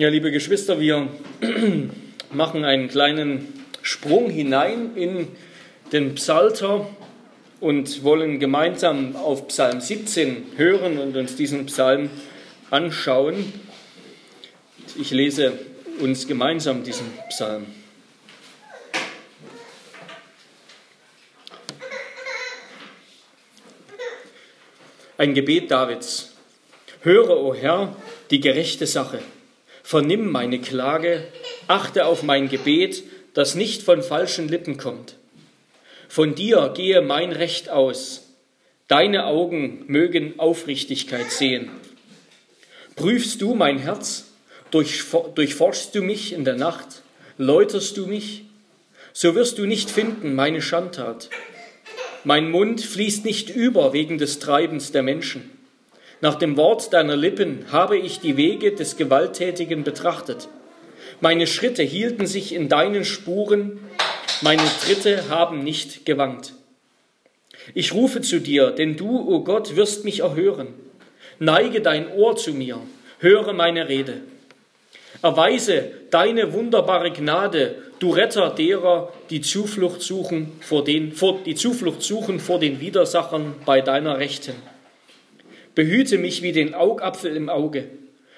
Ja, liebe Geschwister, wir machen einen kleinen Sprung hinein in den Psalter und wollen gemeinsam auf Psalm 17 hören und uns diesen Psalm anschauen. Ich lese uns gemeinsam diesen Psalm. Ein Gebet Davids. Höre, o Herr, die gerechte Sache Vernimm meine Klage, achte auf mein Gebet, das nicht von falschen Lippen kommt. Von dir gehe mein Recht aus, deine Augen mögen Aufrichtigkeit sehen. Prüfst du mein Herz, durchforschst du mich in der Nacht, läuterst du mich, so wirst du nicht finden meine Schandtat. Mein Mund fließt nicht über wegen des Treibens der Menschen. Nach dem Wort deiner Lippen habe ich die Wege des Gewalttätigen betrachtet. Meine Schritte hielten sich in deinen Spuren, meine Tritte haben nicht gewankt. Ich rufe zu dir, denn du, o oh Gott, wirst mich erhören. Neige dein Ohr zu mir, höre meine Rede. Erweise deine wunderbare Gnade, du Retter derer, die Zuflucht suchen vor den, vor, die Zuflucht suchen vor den Widersachern bei deiner Rechten. Behüte mich wie den Augapfel im Auge.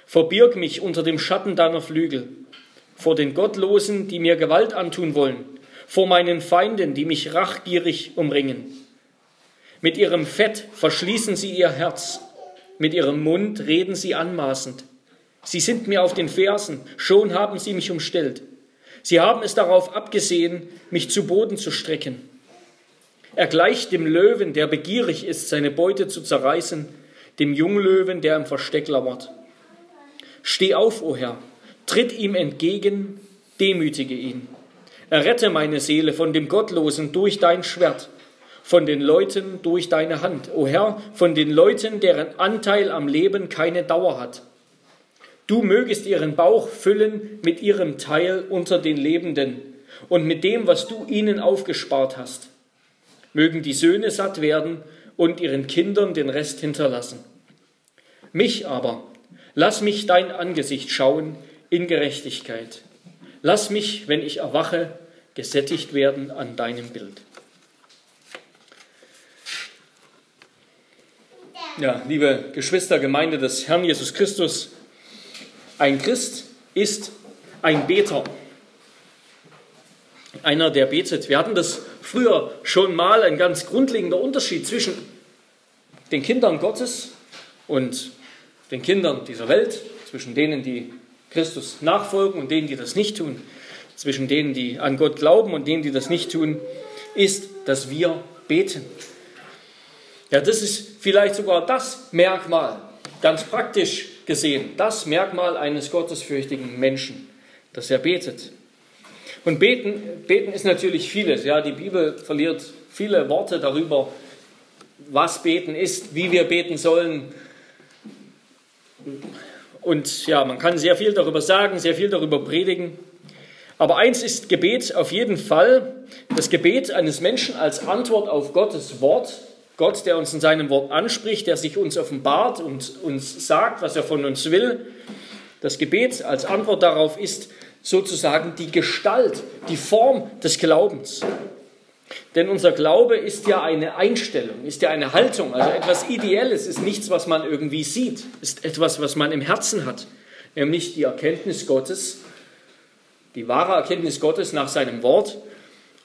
Verbirg mich unter dem Schatten deiner Flügel. Vor den Gottlosen, die mir Gewalt antun wollen. Vor meinen Feinden, die mich rachgierig umringen. Mit ihrem Fett verschließen sie ihr Herz. Mit ihrem Mund reden sie anmaßend. Sie sind mir auf den Fersen, schon haben sie mich umstellt. Sie haben es darauf abgesehen, mich zu Boden zu strecken. Er gleicht dem Löwen, der begierig ist, seine Beute zu zerreißen dem Junglöwen, der im Versteck lauert. Steh auf, o Herr, tritt ihm entgegen, demütige ihn. Errette meine Seele von dem Gottlosen durch dein Schwert, von den Leuten durch deine Hand, o Herr, von den Leuten, deren Anteil am Leben keine Dauer hat. Du mögest ihren Bauch füllen mit ihrem Teil unter den Lebenden und mit dem, was du ihnen aufgespart hast. Mögen die Söhne satt werden und ihren Kindern den Rest hinterlassen. Mich aber, lass mich dein Angesicht schauen in Gerechtigkeit. Lass mich, wenn ich erwache, gesättigt werden an deinem Bild. Ja, liebe Geschwister, Gemeinde des Herrn Jesus Christus, ein Christ ist ein Beter. Einer, der betet. Wir hatten das früher schon mal, ein ganz grundlegender Unterschied zwischen den Kindern Gottes und den Kindern dieser Welt, zwischen denen, die Christus nachfolgen und denen, die das nicht tun, zwischen denen, die an Gott glauben und denen, die das nicht tun, ist, dass wir beten. Ja, das ist vielleicht sogar das Merkmal, ganz praktisch gesehen, das Merkmal eines gottesfürchtigen Menschen, dass er betet. Und beten, beten ist natürlich vieles. Ja, die Bibel verliert viele Worte darüber, was beten ist, wie wir beten sollen. Und ja, man kann sehr viel darüber sagen, sehr viel darüber predigen. Aber eins ist Gebet auf jeden Fall, das Gebet eines Menschen als Antwort auf Gottes Wort. Gott, der uns in seinem Wort anspricht, der sich uns offenbart und uns sagt, was er von uns will. Das Gebet als Antwort darauf ist sozusagen die Gestalt, die Form des Glaubens. Denn unser Glaube ist ja eine Einstellung, ist ja eine Haltung, also etwas Ideelles, ist nichts, was man irgendwie sieht, ist etwas, was man im Herzen hat, nämlich die Erkenntnis Gottes, die wahre Erkenntnis Gottes nach seinem Wort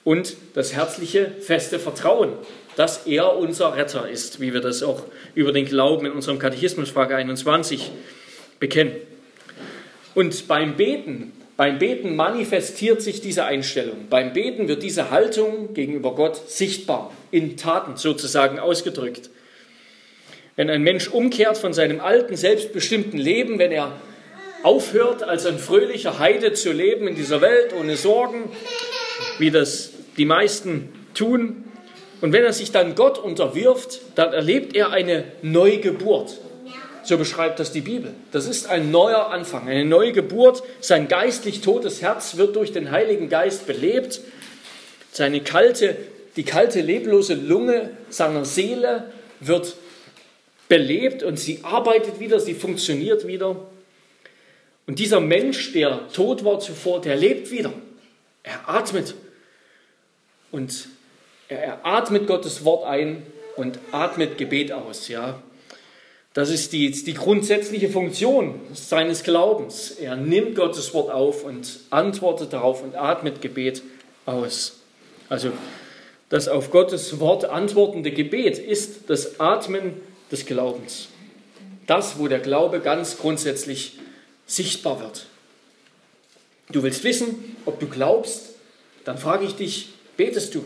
und das herzliche, feste Vertrauen, dass er unser Retter ist, wie wir das auch über den Glauben in unserem Katechismus Frage 21 bekennen. Und beim Beten beim Beten manifestiert sich diese Einstellung. Beim Beten wird diese Haltung gegenüber Gott sichtbar, in Taten sozusagen ausgedrückt. Wenn ein Mensch umkehrt von seinem alten, selbstbestimmten Leben, wenn er aufhört, als ein fröhlicher Heide zu leben in dieser Welt ohne Sorgen, wie das die meisten tun, und wenn er sich dann Gott unterwirft, dann erlebt er eine Neugeburt. So beschreibt das die Bibel. Das ist ein neuer Anfang, eine neue Geburt. Sein geistlich totes Herz wird durch den Heiligen Geist belebt. Seine kalte, die kalte, leblose Lunge seiner Seele wird belebt und sie arbeitet wieder, sie funktioniert wieder. Und dieser Mensch, der tot war zuvor, der lebt wieder. Er atmet. Und er, atmet Gottes Wort ein und atmet Gebet aus. Ja? Das ist die, die grundsätzliche Funktion seines Glaubens. Er nimmt Gottes Wort auf und antwortet darauf und atmet Gebet aus. Also das auf Gottes Wort antwortende Gebet ist das Atmen des Glaubens. Das, wo der Glaube ganz grundsätzlich sichtbar wird. Du willst wissen, ob du glaubst, dann frage ich dich, betest du?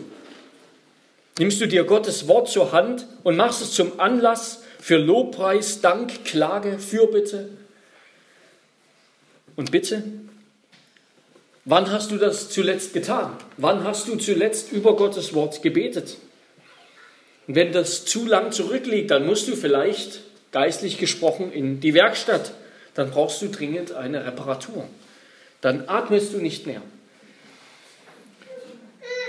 Nimmst du dir Gottes Wort zur Hand und machst es zum Anlass für Lobpreis, Dank, Klage, Fürbitte und Bitte? Wann hast du das zuletzt getan? Wann hast du zuletzt über Gottes Wort gebetet? Und wenn das zu lang zurückliegt, dann musst du vielleicht, geistlich gesprochen, in die Werkstatt. Dann brauchst du dringend eine Reparatur. Dann atmest du nicht mehr.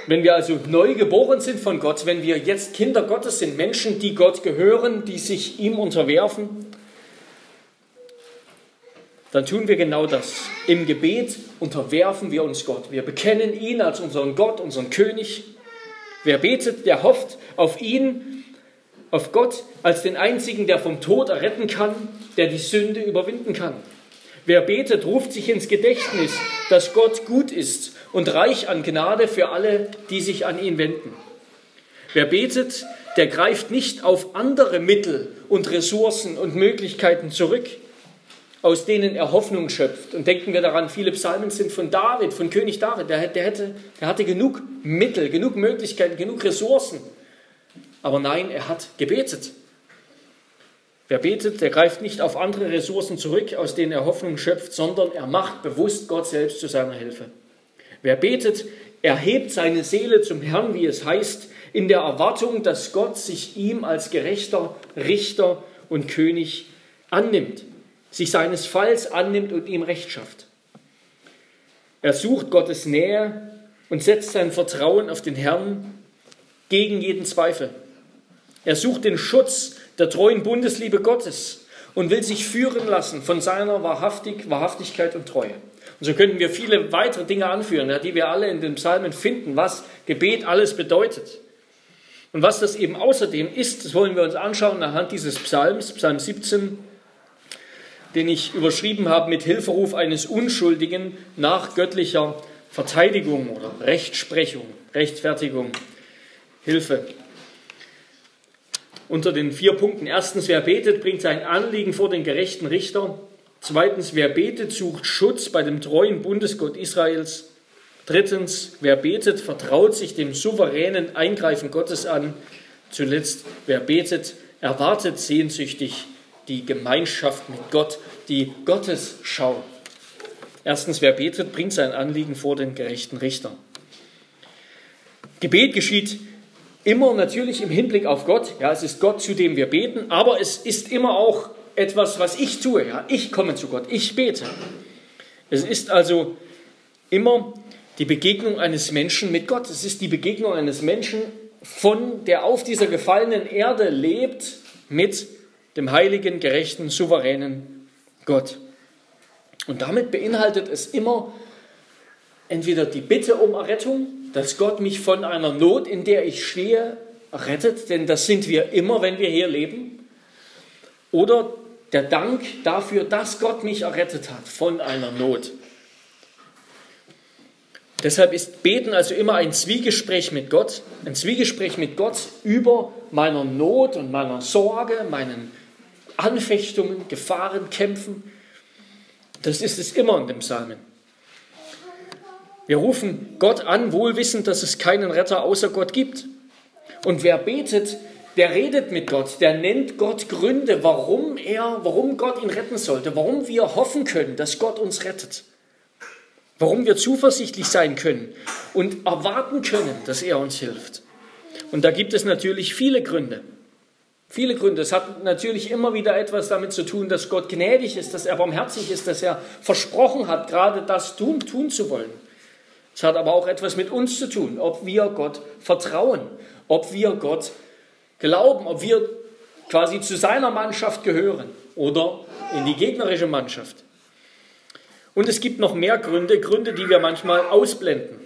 Wenn wir also neu geboren sind von Gott, wenn wir jetzt Kinder Gottes sind, Menschen, die Gott gehören, die sich ihm unterwerfen, dann tun wir genau das. Im Gebet unterwerfen wir uns Gott. Wir bekennen ihn als unseren Gott, unseren König. Wer betet, der hofft auf ihn, auf Gott als den einzigen, der vom Tod erretten kann, der die Sünde überwinden kann. Wer betet, ruft sich ins Gedächtnis, dass Gott gut ist und reich an Gnade für alle, die sich an ihn wenden. Wer betet, der greift nicht auf andere Mittel und Ressourcen und Möglichkeiten zurück, aus denen er Hoffnung schöpft. Und denken wir daran, viele Psalmen sind von David, von König David. Der, der, hätte, der hatte genug Mittel, genug Möglichkeiten, genug Ressourcen. Aber nein, er hat gebetet. Wer betet, der greift nicht auf andere Ressourcen zurück, aus denen er Hoffnung schöpft, sondern er macht bewusst Gott selbst zu seiner Hilfe. Wer betet, erhebt seine Seele zum Herrn, wie es heißt, in der Erwartung, dass Gott sich ihm als gerechter Richter und König annimmt, sich seines Falls annimmt und ihm Recht schafft. Er sucht Gottes Nähe und setzt sein Vertrauen auf den Herrn gegen jeden Zweifel. Er sucht den Schutz der treuen Bundesliebe Gottes und will sich führen lassen von seiner Wahrhaftig, Wahrhaftigkeit und Treue. Und so könnten wir viele weitere Dinge anführen, die wir alle in den Psalmen finden, was Gebet alles bedeutet. Und was das eben außerdem ist, das wollen wir uns anschauen anhand dieses Psalms, Psalm 17, den ich überschrieben habe mit Hilferuf eines Unschuldigen nach göttlicher Verteidigung oder Rechtsprechung, Rechtfertigung, Hilfe unter den vier Punkten. Erstens, wer betet, bringt sein Anliegen vor den gerechten Richter. Zweitens, wer betet, sucht Schutz bei dem treuen Bundesgott Israels. Drittens, wer betet, vertraut sich dem souveränen Eingreifen Gottes an. Zuletzt, wer betet, erwartet sehnsüchtig die Gemeinschaft mit Gott, die Gottesschau. Erstens, wer betet, bringt sein Anliegen vor den gerechten Richter. Gebet geschieht Immer natürlich im Hinblick auf Gott. Ja, es ist Gott, zu dem wir beten, aber es ist immer auch etwas, was ich tue. Ja, ich komme zu Gott, ich bete. Es ist also immer die Begegnung eines Menschen mit Gott. Es ist die Begegnung eines Menschen, von der auf dieser gefallenen Erde lebt, mit dem heiligen, gerechten, souveränen Gott. Und damit beinhaltet es immer entweder die Bitte um Errettung, dass Gott mich von einer Not, in der ich stehe, rettet, denn das sind wir immer, wenn wir hier leben. Oder der Dank dafür, dass Gott mich errettet hat von einer Not. Deshalb ist Beten also immer ein Zwiegespräch mit Gott, ein Zwiegespräch mit Gott über meiner Not und meiner Sorge, meinen Anfechtungen, Gefahren, Kämpfen. Das ist es immer in dem Psalmen. Wir rufen Gott an, wohlwissend, dass es keinen Retter außer Gott gibt. Und wer betet, der redet mit Gott, der nennt Gott Gründe, warum er, warum Gott ihn retten sollte, warum wir hoffen können, dass Gott uns rettet. Warum wir zuversichtlich sein können und erwarten können, dass er uns hilft. Und da gibt es natürlich viele Gründe. Viele Gründe. Es hat natürlich immer wieder etwas damit zu tun, dass Gott gnädig ist, dass er barmherzig ist, dass er versprochen hat, gerade das tun, tun zu wollen. Es hat aber auch etwas mit uns zu tun, ob wir Gott vertrauen, ob wir Gott glauben, ob wir quasi zu seiner Mannschaft gehören oder in die gegnerische Mannschaft. Und es gibt noch mehr Gründe, Gründe, die wir manchmal ausblenden.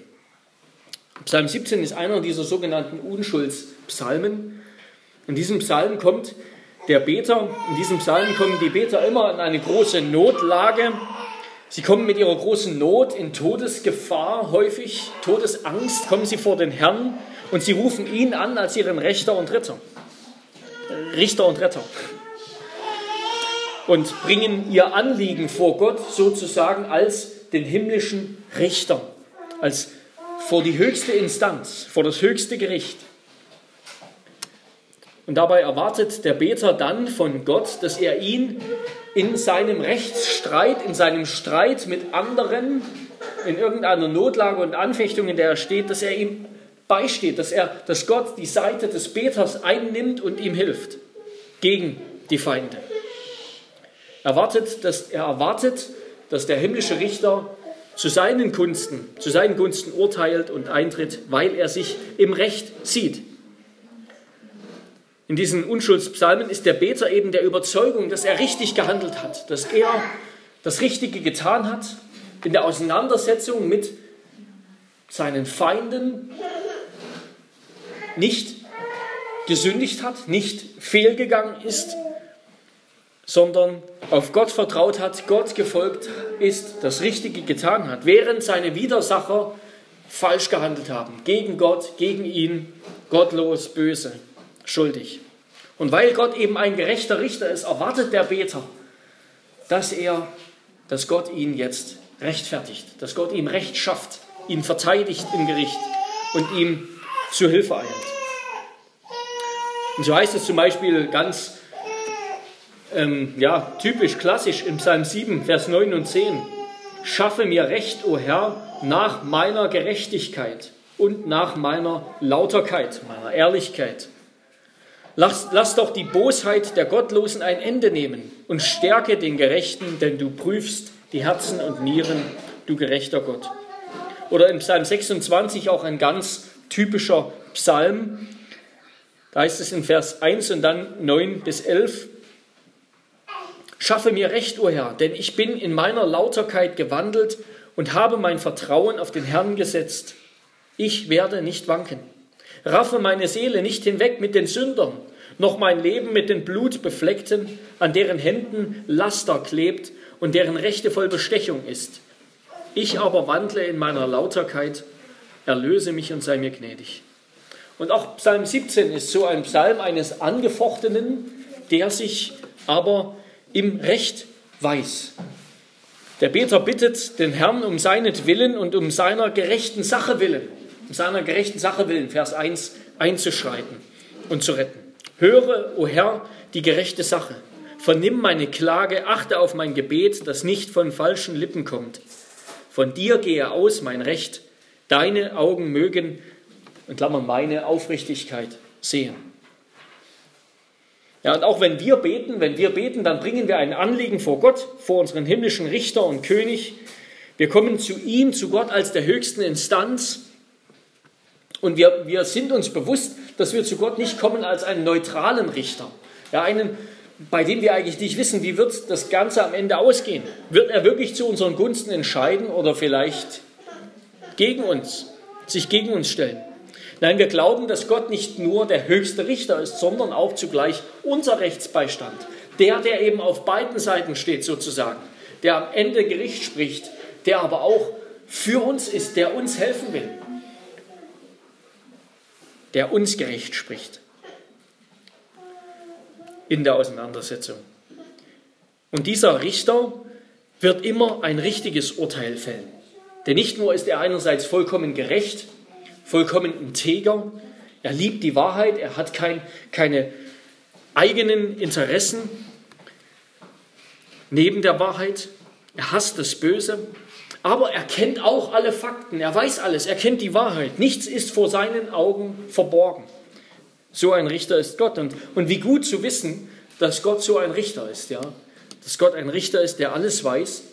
Psalm 17 ist einer dieser sogenannten Unschuldspsalmen. In diesem Psalm kommt der Beter, in diesem Psalm kommen die Beter immer in eine große Notlage. Sie kommen mit ihrer großen Not in Todesgefahr, häufig Todesangst, kommen sie vor den Herrn und sie rufen ihn an als ihren Rechter und Ritter. Richter und Retter. Und bringen ihr Anliegen vor Gott sozusagen als den himmlischen Richter, als vor die höchste Instanz, vor das höchste Gericht. Und dabei erwartet der Beter dann von Gott, dass er ihn in seinem Rechtsstreit, in seinem Streit mit anderen, in irgendeiner Notlage und Anfechtung, in der er steht, dass er ihm beisteht, dass, er, dass Gott die Seite des Beters einnimmt und ihm hilft gegen die Feinde. Erwartet, dass, er erwartet, dass der himmlische Richter zu seinen Gunsten, zu seinen Gunsten urteilt und eintritt, weil er sich im Recht sieht. In diesen Unschuldspsalmen ist der Beter eben der Überzeugung, dass er richtig gehandelt hat, dass er das Richtige getan hat in der Auseinandersetzung mit seinen Feinden, nicht gesündigt hat, nicht fehlgegangen ist, sondern auf Gott vertraut hat, Gott gefolgt ist, das Richtige getan hat, während seine Widersacher falsch gehandelt haben, gegen Gott, gegen ihn, gottlos, böse schuldig. Und weil Gott eben ein gerechter Richter ist, erwartet der Beter, dass er, dass Gott ihn jetzt rechtfertigt, dass Gott ihm Recht schafft, ihn verteidigt im Gericht und ihm zu Hilfe eilt. Und so heißt es zum Beispiel ganz ähm, ja, typisch, klassisch im Psalm 7, Vers 9 und 10. Schaffe mir Recht, o Herr, nach meiner Gerechtigkeit und nach meiner Lauterkeit, meiner Ehrlichkeit. Lass, lass doch die Bosheit der Gottlosen ein Ende nehmen und stärke den Gerechten, denn du prüfst die Herzen und Nieren, du gerechter Gott. Oder im Psalm 26 auch ein ganz typischer Psalm. Da heißt es in Vers 1 und dann 9 bis 11. Schaffe mir Recht, o Herr, denn ich bin in meiner Lauterkeit gewandelt und habe mein Vertrauen auf den Herrn gesetzt. Ich werde nicht wanken. Raffe meine Seele nicht hinweg mit den Sündern, noch mein Leben mit den Blutbefleckten, an deren Händen Laster klebt und deren Rechte voll Bestechung ist. Ich aber wandle in meiner Lauterkeit, erlöse mich und sei mir gnädig. Und auch Psalm 17 ist so ein Psalm eines Angefochtenen, der sich aber im Recht weiß. Der Beter bittet den Herrn um seinetwillen und um seiner gerechten Sache willen um seiner gerechten Sache willen, Vers 1, einzuschreiten und zu retten. Höre, o Herr, die gerechte Sache. Vernimm meine Klage, achte auf mein Gebet, das nicht von falschen Lippen kommt. Von dir gehe aus mein Recht, deine Augen mögen, in Klammern meine Aufrichtigkeit sehen. Ja, und auch wenn wir beten, wenn wir beten, dann bringen wir ein Anliegen vor Gott, vor unseren himmlischen Richter und König. Wir kommen zu ihm, zu Gott als der höchsten Instanz und wir, wir sind uns bewusst, dass wir zu Gott nicht kommen als einen neutralen Richter. Ja, einen, bei dem wir eigentlich nicht wissen, wie wird das Ganze am Ende ausgehen. Wird er wirklich zu unseren Gunsten entscheiden oder vielleicht gegen uns, sich gegen uns stellen? Nein, wir glauben, dass Gott nicht nur der höchste Richter ist, sondern auch zugleich unser Rechtsbeistand. Der, der eben auf beiden Seiten steht sozusagen, der am Ende Gericht spricht, der aber auch für uns ist, der uns helfen will der uns gerecht spricht in der Auseinandersetzung. Und dieser Richter wird immer ein richtiges Urteil fällen. Denn nicht nur ist er einerseits vollkommen gerecht, vollkommen integer, er liebt die Wahrheit, er hat kein, keine eigenen Interessen neben der Wahrheit, er hasst das Böse, aber er kennt auch alle Fakten, er weiß alles, er kennt die Wahrheit. Nichts ist vor seinen Augen verborgen. So ein Richter ist Gott. Und, und wie gut zu wissen, dass Gott so ein Richter ist, ja. Dass Gott ein Richter ist, der alles weiß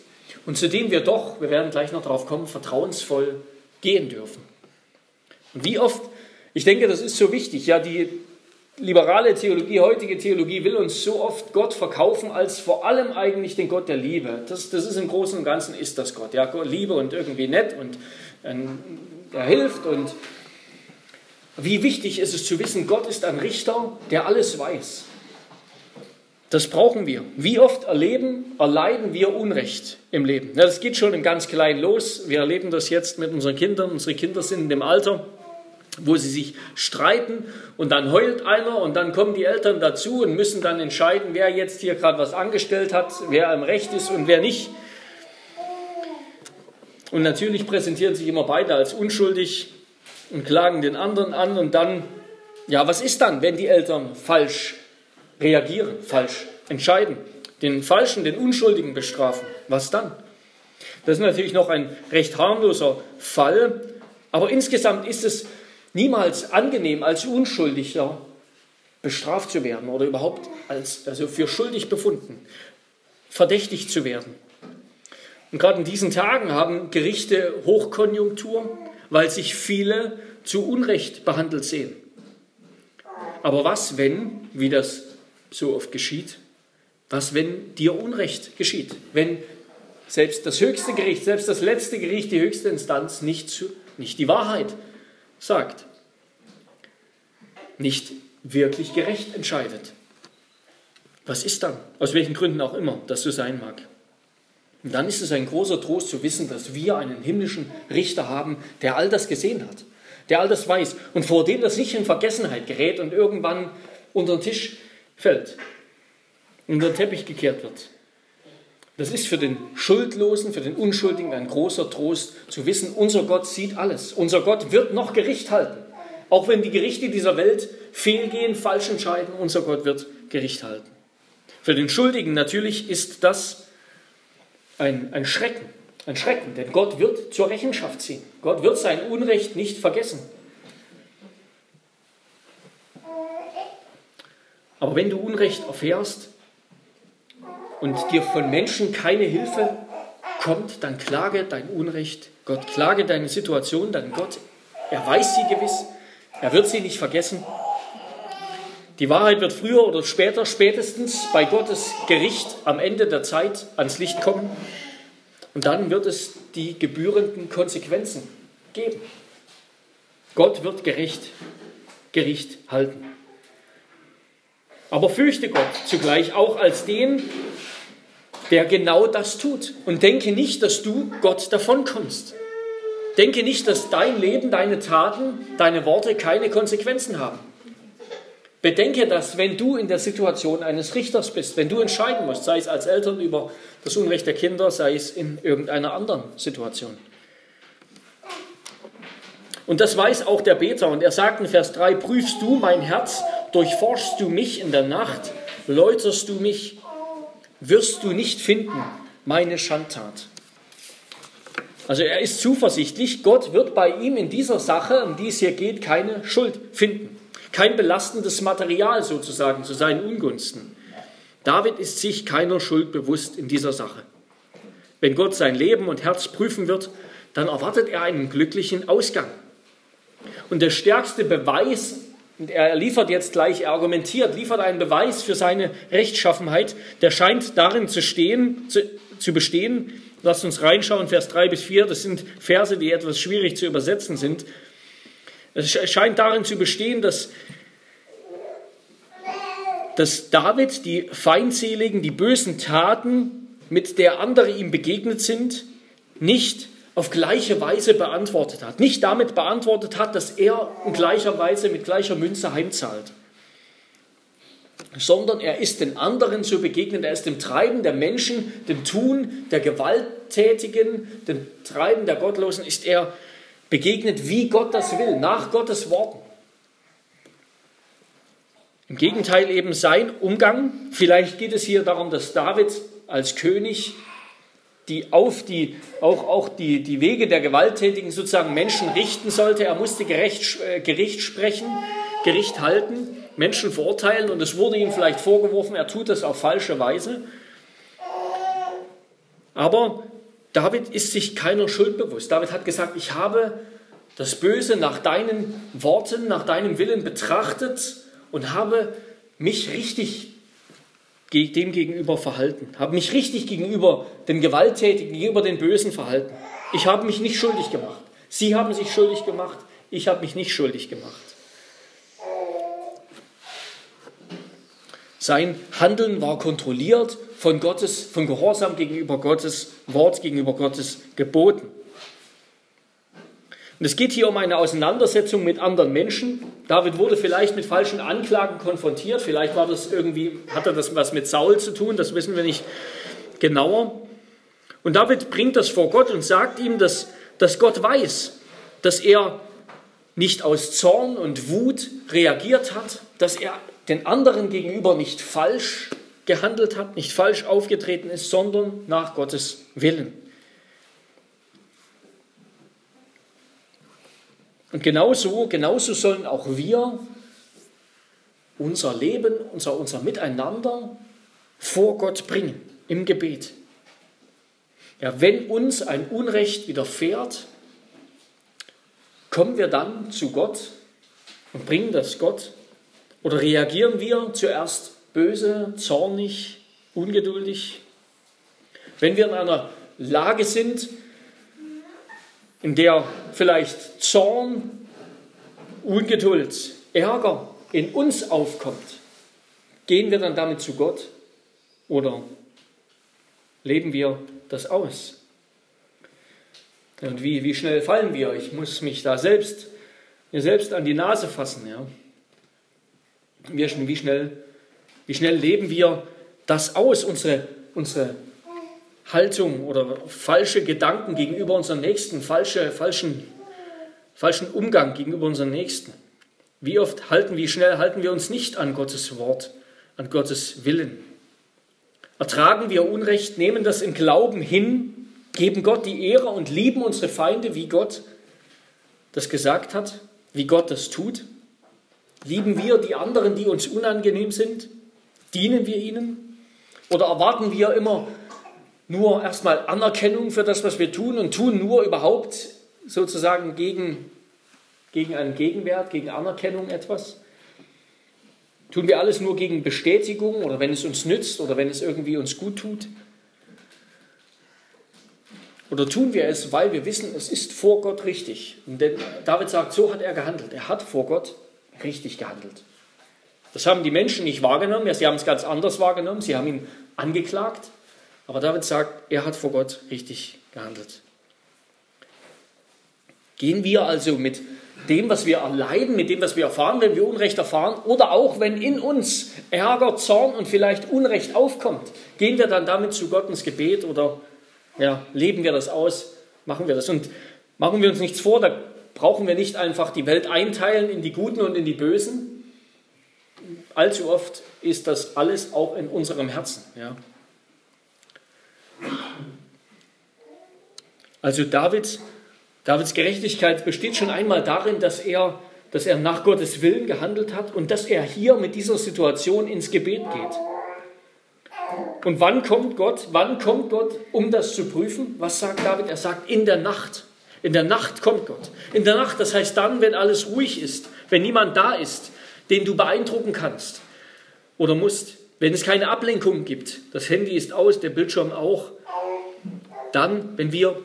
und zu dem wir doch, wir werden gleich noch darauf kommen, vertrauensvoll gehen dürfen. Und wie oft, ich denke, das ist so wichtig, ja, die, liberale Theologie, heutige Theologie will uns so oft Gott verkaufen als vor allem eigentlich den Gott der Liebe. Das, das ist im Großen und Ganzen ist das Gott. Ja, Liebe und irgendwie nett und ähm, er hilft und wie wichtig ist es zu wissen, Gott ist ein Richter, der alles weiß. Das brauchen wir. Wie oft erleben, erleiden wir Unrecht im Leben? das geht schon ganz klein los. Wir erleben das jetzt mit unseren Kindern. Unsere Kinder sind in dem Alter, wo sie sich streiten und dann heult einer und dann kommen die Eltern dazu und müssen dann entscheiden, wer jetzt hier gerade was angestellt hat, wer am Recht ist und wer nicht. Und natürlich präsentieren sich immer beide als unschuldig und klagen den anderen an und dann, ja, was ist dann, wenn die Eltern falsch reagieren, falsch entscheiden, den Falschen, den Unschuldigen bestrafen? Was dann? Das ist natürlich noch ein recht harmloser Fall, aber insgesamt ist es niemals angenehm, als Unschuldiger bestraft zu werden oder überhaupt als, also für schuldig befunden, verdächtig zu werden. Und gerade in diesen Tagen haben Gerichte Hochkonjunktur, weil sich viele zu Unrecht behandelt sehen. Aber was, wenn, wie das so oft geschieht, was, wenn dir Unrecht geschieht? Wenn selbst das höchste Gericht, selbst das letzte Gericht, die höchste Instanz nicht, zu, nicht die Wahrheit sagt, nicht wirklich gerecht entscheidet. Was ist dann? Aus welchen Gründen auch immer das so sein mag. Und dann ist es ein großer Trost zu wissen, dass wir einen himmlischen Richter haben, der all das gesehen hat, der all das weiß und vor dem das nicht in Vergessenheit gerät und irgendwann unter den Tisch fällt, unter den Teppich gekehrt wird. Das ist für den Schuldlosen, für den Unschuldigen ein großer Trost zu wissen, unser Gott sieht alles. Unser Gott wird noch Gericht halten. Auch wenn die Gerichte dieser Welt fehlgehen, falsch entscheiden, unser Gott wird Gericht halten. Für den Schuldigen natürlich ist das ein, ein Schrecken, ein Schrecken, denn Gott wird zur Rechenschaft ziehen. Gott wird sein Unrecht nicht vergessen. Aber wenn du Unrecht erfährst, und dir von Menschen keine Hilfe kommt, dann klage dein Unrecht Gott, klage deine Situation, dann Gott, er weiß sie gewiss, er wird sie nicht vergessen. Die Wahrheit wird früher oder später, spätestens bei Gottes Gericht am Ende der Zeit ans Licht kommen. Und dann wird es die gebührenden Konsequenzen geben. Gott wird gerecht Gericht halten. Aber fürchte Gott zugleich auch als den, der genau das tut. Und denke nicht, dass du Gott davonkommst. Denke nicht, dass dein Leben, deine Taten, deine Worte keine Konsequenzen haben. Bedenke dass wenn du in der Situation eines Richters bist, wenn du entscheiden musst, sei es als Eltern über das Unrecht der Kinder, sei es in irgendeiner anderen Situation. Und das weiß auch der Beter. Und er sagt in Vers 3, prüfst du mein Herz, durchforschst du mich in der Nacht, läuterst du mich wirst du nicht finden, meine Schandtat. Also er ist zuversichtlich, Gott wird bei ihm in dieser Sache, um die es hier geht, keine Schuld finden. Kein belastendes Material sozusagen zu seinen Ungunsten. David ist sich keiner Schuld bewusst in dieser Sache. Wenn Gott sein Leben und Herz prüfen wird, dann erwartet er einen glücklichen Ausgang. Und der stärkste Beweis und er liefert jetzt gleich, er argumentiert, liefert einen Beweis für seine Rechtschaffenheit, der scheint darin zu, stehen, zu, zu bestehen. Lasst uns reinschauen, Vers 3 bis 4, das sind Verse, die etwas schwierig zu übersetzen sind. Es scheint darin zu bestehen, dass, dass David die feindseligen, die bösen Taten, mit der andere ihm begegnet sind, nicht auf gleiche Weise beantwortet hat. Nicht damit beantwortet hat, dass er in gleicher Weise mit gleicher Münze heimzahlt, sondern er ist den anderen so begegnet, er ist dem Treiben der Menschen, dem Tun der Gewalttätigen, dem Treiben der Gottlosen, ist er begegnet, wie Gott das will, nach Gottes Worten. Im Gegenteil eben sein Umgang. Vielleicht geht es hier darum, dass David als König die auf die, auch, auch die, die Wege der gewalttätigen sozusagen Menschen richten sollte. Er musste Gerecht, äh, Gericht sprechen, Gericht halten, Menschen verurteilen und es wurde ihm vielleicht vorgeworfen, er tut das auf falsche Weise. Aber David ist sich keiner Schuld bewusst. David hat gesagt, ich habe das Böse nach deinen Worten, nach deinem Willen betrachtet und habe mich richtig dem gegenüber verhalten, habe mich richtig gegenüber den Gewalttätigen, gegenüber den Bösen verhalten. Ich habe mich nicht schuldig gemacht. Sie haben sich schuldig gemacht, ich habe mich nicht schuldig gemacht. Sein Handeln war kontrolliert von Gottes, von Gehorsam gegenüber Gottes Wort, gegenüber Gottes Geboten. Und es geht hier um eine Auseinandersetzung mit anderen Menschen. David wurde vielleicht mit falschen Anklagen konfrontiert. Vielleicht war das irgendwie, hatte das was mit Saul zu tun, das wissen wir nicht genauer. Und David bringt das vor Gott und sagt ihm, dass, dass Gott weiß, dass er nicht aus Zorn und Wut reagiert hat, dass er den anderen gegenüber nicht falsch gehandelt hat, nicht falsch aufgetreten ist, sondern nach Gottes Willen. Und genauso, genauso sollen auch wir unser Leben, unser, unser Miteinander vor Gott bringen im Gebet. Ja, wenn uns ein Unrecht widerfährt, kommen wir dann zu Gott und bringen das Gott? Oder reagieren wir zuerst böse, zornig, ungeduldig? Wenn wir in einer Lage sind, in der vielleicht Zorn, Ungeduld, Ärger in uns aufkommt, gehen wir dann damit zu Gott oder leben wir das aus? Und wie, wie schnell fallen wir? Ich muss mich da selbst, mir selbst an die Nase fassen. Ja. Wie, schnell, wie schnell leben wir das aus, unsere, unsere Haltung oder falsche Gedanken gegenüber unseren Nächsten, falsche, falschen, falschen Umgang gegenüber unseren Nächsten. Wie oft halten, wie schnell halten wir uns nicht an Gottes Wort, an Gottes Willen? Ertragen wir Unrecht, nehmen das im Glauben hin, geben Gott die Ehre und lieben unsere Feinde, wie Gott das gesagt hat, wie Gott das tut? Lieben wir die anderen, die uns unangenehm sind? Dienen wir ihnen? Oder erwarten wir immer nur erstmal Anerkennung für das, was wir tun und tun nur überhaupt sozusagen gegen, gegen einen Gegenwert, gegen Anerkennung etwas? Tun wir alles nur gegen Bestätigung oder wenn es uns nützt oder wenn es irgendwie uns gut tut? Oder tun wir es, weil wir wissen, es ist vor Gott richtig? Und denn David sagt, so hat er gehandelt. Er hat vor Gott richtig gehandelt. Das haben die Menschen nicht wahrgenommen. Sie haben es ganz anders wahrgenommen. Sie haben ihn angeklagt. Aber David sagt, er hat vor Gott richtig gehandelt. Gehen wir also mit dem, was wir erleiden, mit dem, was wir erfahren, wenn wir Unrecht erfahren, oder auch wenn in uns Ärger, Zorn und vielleicht Unrecht aufkommt, gehen wir dann damit zu Gott ins Gebet oder ja, leben wir das aus, machen wir das. Und machen wir uns nichts vor, da brauchen wir nicht einfach die Welt einteilen in die Guten und in die Bösen. Allzu oft ist das alles auch in unserem Herzen. Ja. Also David, Davids Gerechtigkeit besteht schon einmal darin, dass er, dass er nach Gottes Willen gehandelt hat und dass er hier mit dieser Situation ins Gebet geht. Und wann kommt Gott? Wann kommt Gott, um das zu prüfen? Was sagt David? Er sagt, in der Nacht. In der Nacht kommt Gott. In der Nacht, das heißt dann, wenn alles ruhig ist, wenn niemand da ist, den du beeindrucken kannst oder musst, wenn es keine Ablenkung gibt, das Handy ist aus, der Bildschirm auch, dann, wenn wir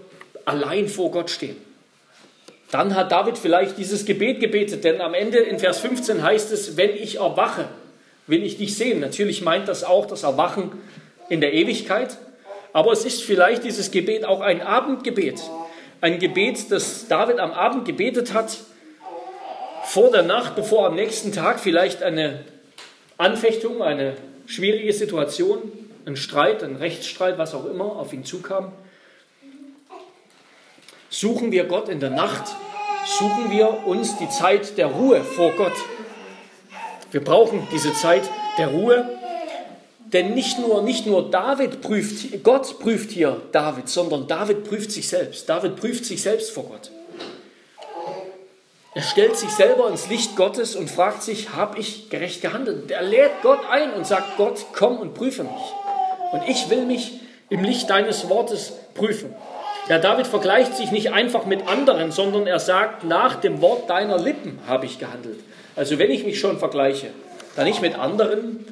allein vor Gott stehen. Dann hat David vielleicht dieses Gebet gebetet, denn am Ende in Vers 15 heißt es, wenn ich erwache, will ich dich sehen. Natürlich meint das auch das Erwachen in der Ewigkeit, aber es ist vielleicht dieses Gebet auch ein Abendgebet. Ein Gebet, das David am Abend gebetet hat, vor der Nacht, bevor am nächsten Tag vielleicht eine Anfechtung, eine schwierige Situation, ein Streit, ein Rechtsstreit, was auch immer auf ihn zukam. Suchen wir Gott in der Nacht, suchen wir uns die Zeit der Ruhe vor Gott. Wir brauchen diese Zeit der Ruhe, denn nicht nur, nicht nur David prüft, Gott prüft hier David, sondern David prüft sich selbst. David prüft sich selbst vor Gott. Er stellt sich selber ins Licht Gottes und fragt sich, habe ich gerecht gehandelt? Er lädt Gott ein und sagt, Gott, komm und prüfe mich. Und ich will mich im Licht deines Wortes prüfen. Ja, David vergleicht sich nicht einfach mit anderen, sondern er sagt, nach dem Wort deiner Lippen habe ich gehandelt. Also wenn ich mich schon vergleiche, da nicht mit anderen,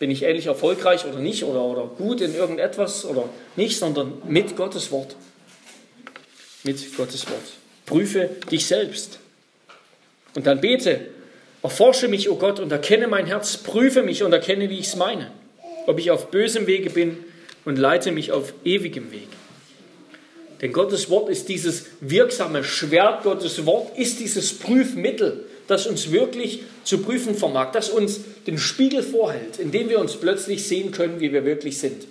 bin ich ähnlich erfolgreich oder nicht, oder, oder gut in irgendetwas oder nicht, sondern mit Gottes Wort. Mit Gottes Wort. Prüfe dich selbst. Und dann bete, erforsche mich, o oh Gott, und erkenne mein Herz, prüfe mich und erkenne, wie ich es meine, ob ich auf bösem Wege bin und leite mich auf ewigem Weg. Denn Gottes Wort ist dieses wirksame Schwert, Gottes Wort ist dieses Prüfmittel, das uns wirklich zu prüfen vermag, das uns den Spiegel vorhält, in dem wir uns plötzlich sehen können, wie wir wirklich sind.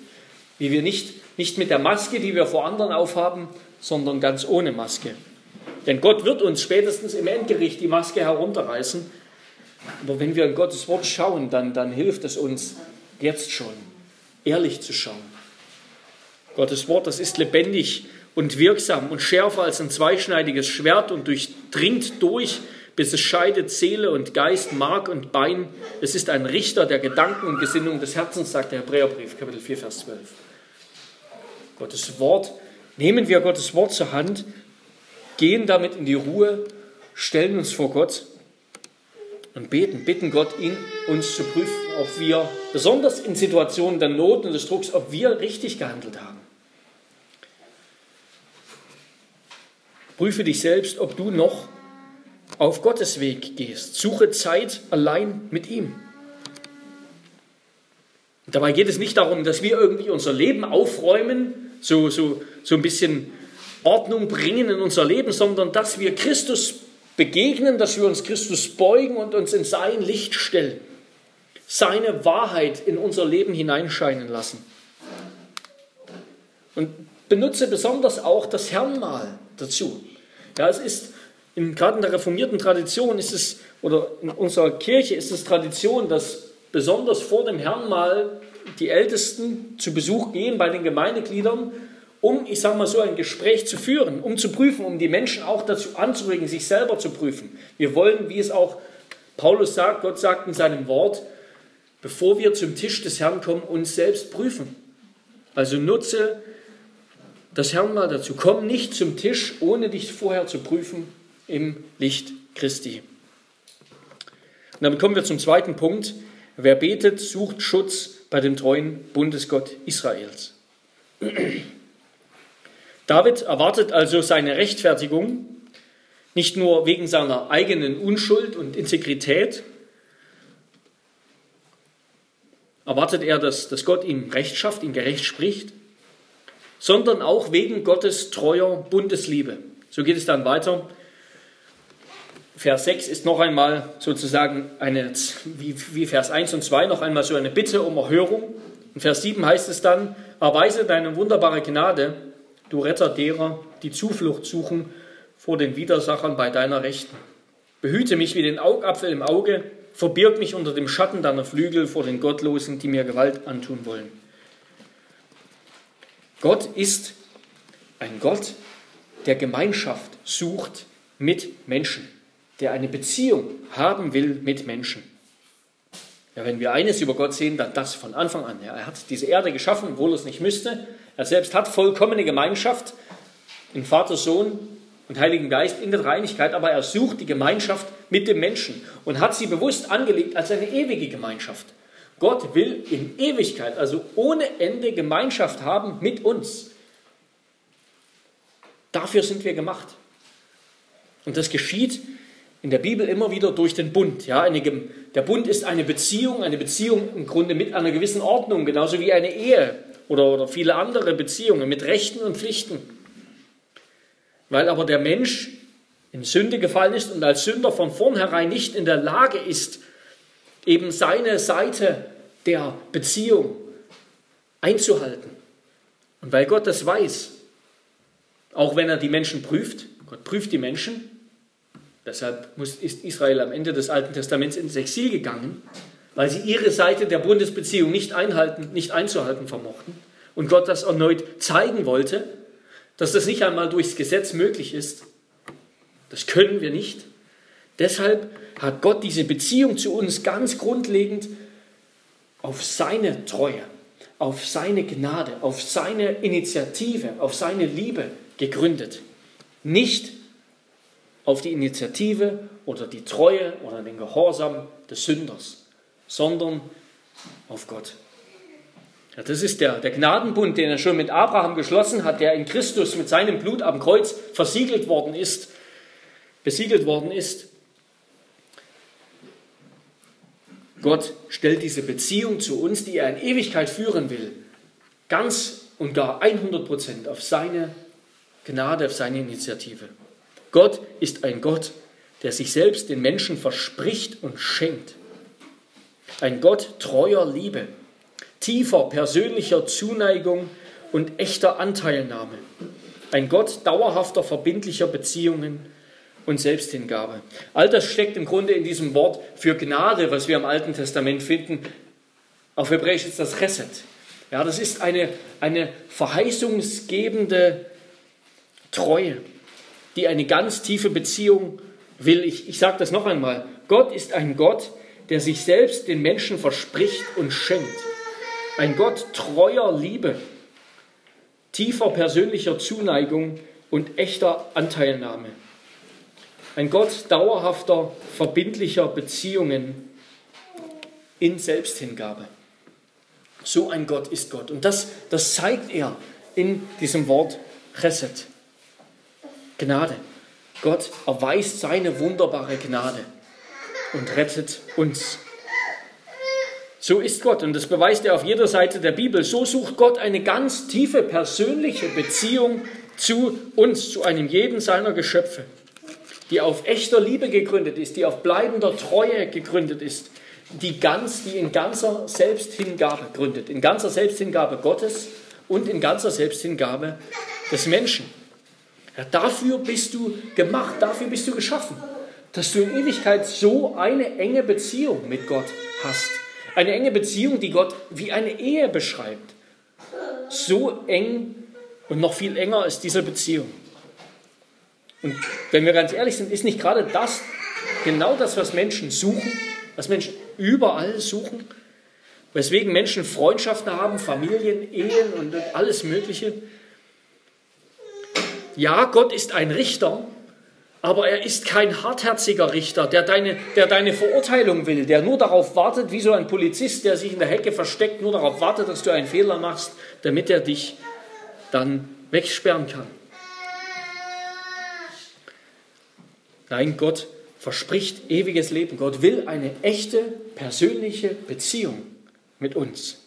Wie wir nicht, nicht mit der Maske, die wir vor anderen aufhaben, sondern ganz ohne Maske. Denn Gott wird uns spätestens im Endgericht die Maske herunterreißen. Aber wenn wir in Gottes Wort schauen, dann, dann hilft es uns jetzt schon, ehrlich zu schauen. Gottes Wort, das ist lebendig und wirksam und schärfer als ein zweischneidiges Schwert und durchdringt durch, bis es scheidet Seele und Geist, Mark und Bein. Es ist ein Richter der Gedanken und Gesinnungen des Herzens, sagt der Hebräerbrief, Kapitel 4, Vers 12. Gottes Wort, nehmen wir Gottes Wort zur Hand, gehen damit in die Ruhe, stellen uns vor Gott und beten, bitten Gott, ihn uns zu prüfen, ob wir, besonders in Situationen der Not und des Drucks, ob wir richtig gehandelt haben. Prüfe dich selbst, ob du noch auf Gottes Weg gehst. Suche Zeit allein mit ihm. Dabei geht es nicht darum, dass wir irgendwie unser Leben aufräumen, so, so, so ein bisschen Ordnung bringen in unser Leben, sondern dass wir Christus begegnen, dass wir uns Christus beugen und uns in sein Licht stellen, seine Wahrheit in unser Leben hineinscheinen lassen. Und benutze besonders auch das Herrnmal dazu. Ja, es ist in, gerade in der reformierten Tradition ist es, oder in unserer Kirche ist es Tradition, dass besonders vor dem Herrnmal die Ältesten zu Besuch gehen bei den Gemeindegliedern, um, ich sage mal so, ein Gespräch zu führen, um zu prüfen, um die Menschen auch dazu anzuregen, sich selber zu prüfen. Wir wollen, wie es auch Paulus sagt, Gott sagt in seinem Wort, bevor wir zum Tisch des Herrn kommen, uns selbst prüfen. Also nutze das Herrn mal dazu. Komm nicht zum Tisch, ohne dich vorher zu prüfen im Licht Christi. Und damit kommen wir zum zweiten Punkt. Wer betet, sucht Schutz bei dem treuen Bundesgott Israels. David erwartet also seine Rechtfertigung nicht nur wegen seiner eigenen Unschuld und Integrität, erwartet er, dass, dass Gott ihm Recht schafft, ihm gerecht spricht, sondern auch wegen Gottes treuer Bundesliebe. So geht es dann weiter. Vers 6 ist noch einmal sozusagen eine, wie, Vers 1 und 2, noch einmal so eine Bitte um Erhörung. In Vers 7 heißt es dann, erweise deine wunderbare Gnade, du Retter derer, die Zuflucht suchen vor den Widersachern bei deiner Rechten. Behüte mich wie den Augapfel im Auge, verbirg mich unter dem Schatten deiner Flügel vor den Gottlosen, die mir Gewalt antun wollen. Gott ist ein Gott, der Gemeinschaft sucht mit Menschen, der eine Beziehung haben will mit Menschen. Ja, wenn wir eines über Gott sehen, dann das von Anfang an. Ja, er hat diese Erde geschaffen, obwohl er es nicht müsste. Er selbst hat vollkommene Gemeinschaft in Vater, Sohn und Heiligen Geist in der Reinigkeit, aber er sucht die Gemeinschaft mit dem Menschen und hat sie bewusst angelegt als eine ewige Gemeinschaft. Gott will in Ewigkeit, also ohne Ende Gemeinschaft haben mit uns. Dafür sind wir gemacht. Und das geschieht in der Bibel immer wieder durch den Bund. Ja, eine, der Bund ist eine Beziehung, eine Beziehung im Grunde mit einer gewissen Ordnung, genauso wie eine Ehe oder, oder viele andere Beziehungen mit Rechten und Pflichten. Weil aber der Mensch in Sünde gefallen ist und als Sünder von vornherein nicht in der Lage ist, eben seine Seite der Beziehung einzuhalten. Und weil Gott das weiß, auch wenn er die Menschen prüft, Gott prüft die Menschen, deshalb ist Israel am Ende des Alten Testaments ins Exil gegangen, weil sie ihre Seite der Bundesbeziehung nicht, einhalten, nicht einzuhalten vermochten und Gott das erneut zeigen wollte, dass das nicht einmal durchs Gesetz möglich ist. Das können wir nicht. Deshalb hat Gott diese Beziehung zu uns ganz grundlegend auf seine Treue, auf seine Gnade, auf seine Initiative, auf seine Liebe gegründet. Nicht auf die Initiative oder die Treue oder den Gehorsam des Sünders, sondern auf Gott. Ja, das ist der, der Gnadenbund, den er schon mit Abraham geschlossen hat, der in Christus mit seinem Blut am Kreuz versiegelt worden ist, besiegelt worden ist. Gott stellt diese Beziehung zu uns, die er in Ewigkeit führen will, ganz und gar 100 Prozent auf seine Gnade, auf seine Initiative. Gott ist ein Gott, der sich selbst den Menschen verspricht und schenkt. Ein Gott treuer Liebe, tiefer persönlicher Zuneigung und echter Anteilnahme. Ein Gott dauerhafter verbindlicher Beziehungen und Selbsthingabe. All das steckt im Grunde in diesem Wort für Gnade, was wir im Alten Testament finden. Auf Hebräisch ist das Chesed. Ja, das ist eine, eine verheißungsgebende Treue, die eine ganz tiefe Beziehung will. Ich, ich sage das noch einmal. Gott ist ein Gott, der sich selbst den Menschen verspricht und schenkt. Ein Gott treuer Liebe, tiefer persönlicher Zuneigung und echter Anteilnahme. Ein Gott dauerhafter, verbindlicher Beziehungen in Selbsthingabe. So ein Gott ist Gott. Und das, das zeigt er in diesem Wort Chesed. Gnade. Gott erweist seine wunderbare Gnade und rettet uns. So ist Gott und das beweist er auf jeder Seite der Bibel. So sucht Gott eine ganz tiefe persönliche Beziehung zu uns, zu einem jeden seiner Geschöpfe, die auf echter Liebe gegründet ist, die auf bleibender Treue gegründet ist, die ganz, die in ganzer Selbsthingabe gründet, in ganzer Selbsthingabe Gottes und in ganzer Selbsthingabe des Menschen. Ja, dafür bist du gemacht, dafür bist du geschaffen, dass du in Ewigkeit so eine enge Beziehung mit Gott hast. Eine enge Beziehung, die Gott wie eine Ehe beschreibt. So eng und noch viel enger ist diese Beziehung. Und wenn wir ganz ehrlich sind, ist nicht gerade das genau das, was Menschen suchen, was Menschen überall suchen, weswegen Menschen Freundschaften haben, Familien, Ehen und alles Mögliche. Ja, Gott ist ein Richter, aber er ist kein hartherziger Richter, der deine, der deine Verurteilung will, der nur darauf wartet, wie so ein Polizist, der sich in der Hecke versteckt, nur darauf wartet, dass du einen Fehler machst, damit er dich dann wegsperren kann. Nein, Gott verspricht ewiges Leben. Gott will eine echte persönliche Beziehung mit uns.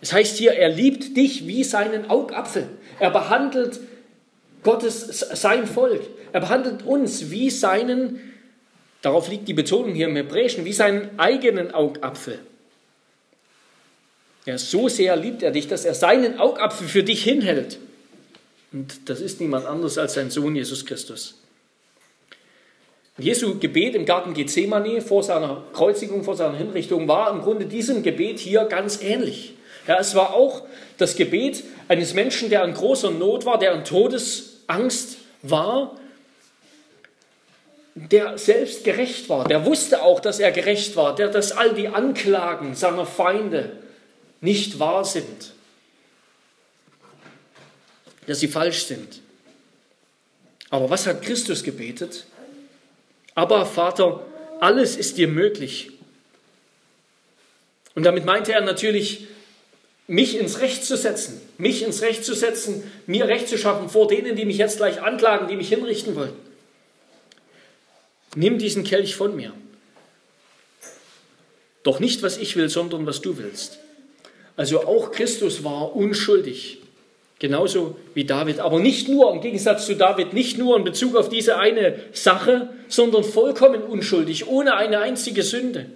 Es heißt hier, er liebt dich wie seinen Augapfel. Er behandelt Gottes, sein Volk. Er behandelt uns wie seinen, darauf liegt die Betonung hier im Hebräischen, wie seinen eigenen Augapfel. Ja, so sehr liebt er dich, dass er seinen Augapfel für dich hinhält. Und das ist niemand anderes als sein Sohn Jesus Christus. Jesu Gebet im Garten Gethsemane vor seiner Kreuzigung, vor seiner Hinrichtung war im Grunde diesem Gebet hier ganz ähnlich. Ja, es war auch das Gebet eines Menschen, der in großer Not war, der in Todesangst war, der selbst gerecht war, der wusste auch, dass er gerecht war, der, dass all die Anklagen seiner Feinde nicht wahr sind, dass sie falsch sind. Aber was hat Christus gebetet? Aber Vater, alles ist dir möglich. Und damit meinte er natürlich, mich ins Recht zu setzen, mich ins Recht zu setzen, mir Recht zu schaffen vor denen, die mich jetzt gleich anklagen, die mich hinrichten wollen. Nimm diesen Kelch von mir. Doch nicht, was ich will, sondern was du willst. Also auch Christus war unschuldig. Genauso wie David. Aber nicht nur, im Gegensatz zu David, nicht nur in Bezug auf diese eine Sache, sondern vollkommen unschuldig, ohne eine einzige Sünde.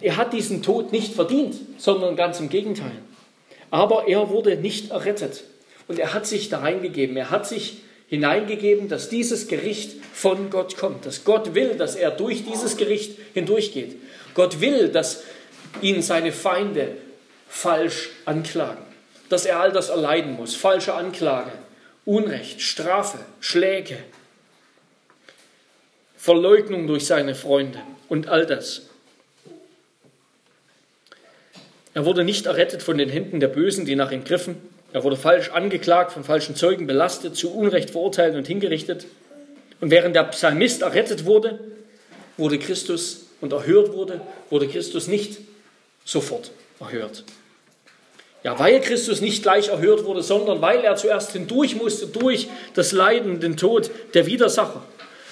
Er hat diesen Tod nicht verdient, sondern ganz im Gegenteil. Aber er wurde nicht errettet. Und er hat sich da reingegeben. Er hat sich hineingegeben, dass dieses Gericht von Gott kommt. Dass Gott will, dass er durch dieses Gericht hindurchgeht. Gott will, dass ihn seine Feinde falsch anklagen dass er all das erleiden muss. Falsche Anklage, Unrecht, Strafe, Schläge, Verleugnung durch seine Freunde und all das. Er wurde nicht errettet von den Händen der Bösen, die nach ihm griffen, Er wurde falsch angeklagt, von falschen Zeugen belastet, zu Unrecht verurteilt und hingerichtet. Und während der Psalmist errettet wurde, wurde Christus und erhört wurde, wurde Christus nicht sofort erhört. Ja, weil Christus nicht gleich erhört wurde, sondern weil er zuerst hindurch musste durch das Leiden, den Tod der Widersacher.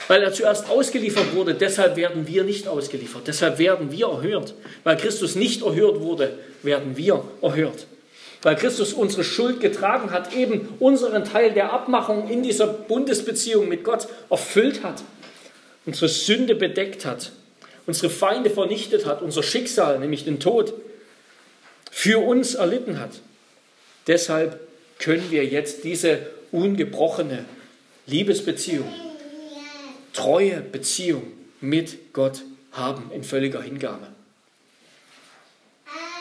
Weil er zuerst ausgeliefert wurde, deshalb werden wir nicht ausgeliefert. Deshalb werden wir erhört. Weil Christus nicht erhört wurde, werden wir erhört. Weil Christus unsere Schuld getragen hat, eben unseren Teil der Abmachung in dieser Bundesbeziehung mit Gott erfüllt hat, unsere Sünde bedeckt hat, unsere Feinde vernichtet hat, unser Schicksal, nämlich den Tod, für uns erlitten hat. Deshalb können wir jetzt diese ungebrochene Liebesbeziehung, treue Beziehung mit Gott haben in völliger Hingabe.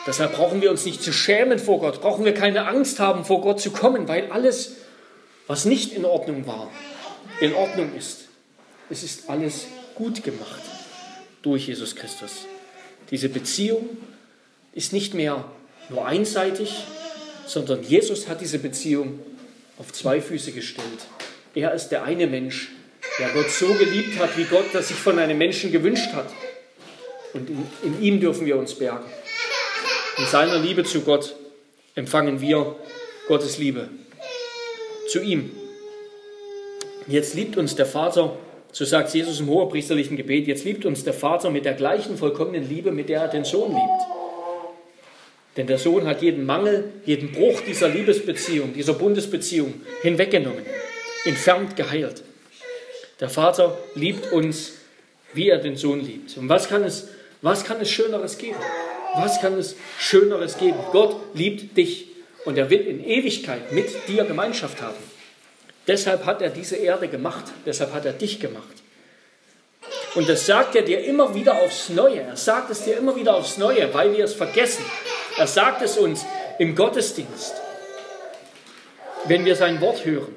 Deshalb brauchen wir uns nicht zu schämen vor Gott, brauchen wir keine Angst haben, vor Gott zu kommen, weil alles, was nicht in Ordnung war, in Ordnung ist. Es ist alles gut gemacht durch Jesus Christus. Diese Beziehung ist nicht mehr nur einseitig, sondern Jesus hat diese Beziehung auf zwei Füße gestellt. Er ist der eine Mensch, der Gott so geliebt hat, wie Gott das sich von einem Menschen gewünscht hat. Und in, in ihm dürfen wir uns bergen. In seiner Liebe zu Gott empfangen wir Gottes Liebe zu ihm. Jetzt liebt uns der Vater, so sagt Jesus im hohepriesterlichen Gebet, jetzt liebt uns der Vater mit der gleichen vollkommenen Liebe, mit der er den Sohn liebt. Denn der Sohn hat jeden Mangel, jeden Bruch dieser Liebesbeziehung, dieser Bundesbeziehung hinweggenommen, entfernt, geheilt. Der Vater liebt uns, wie er den Sohn liebt. Und was kann es, was kann es Schöneres geben? Was kann es Schöneres geben? Gott liebt dich und er will in Ewigkeit mit dir Gemeinschaft haben. Deshalb hat er diese Erde gemacht, deshalb hat er dich gemacht. Und das sagt er dir immer wieder aufs Neue. Er sagt es dir immer wieder aufs Neue, weil wir es vergessen. Er sagt es uns im Gottesdienst, wenn wir sein Wort hören.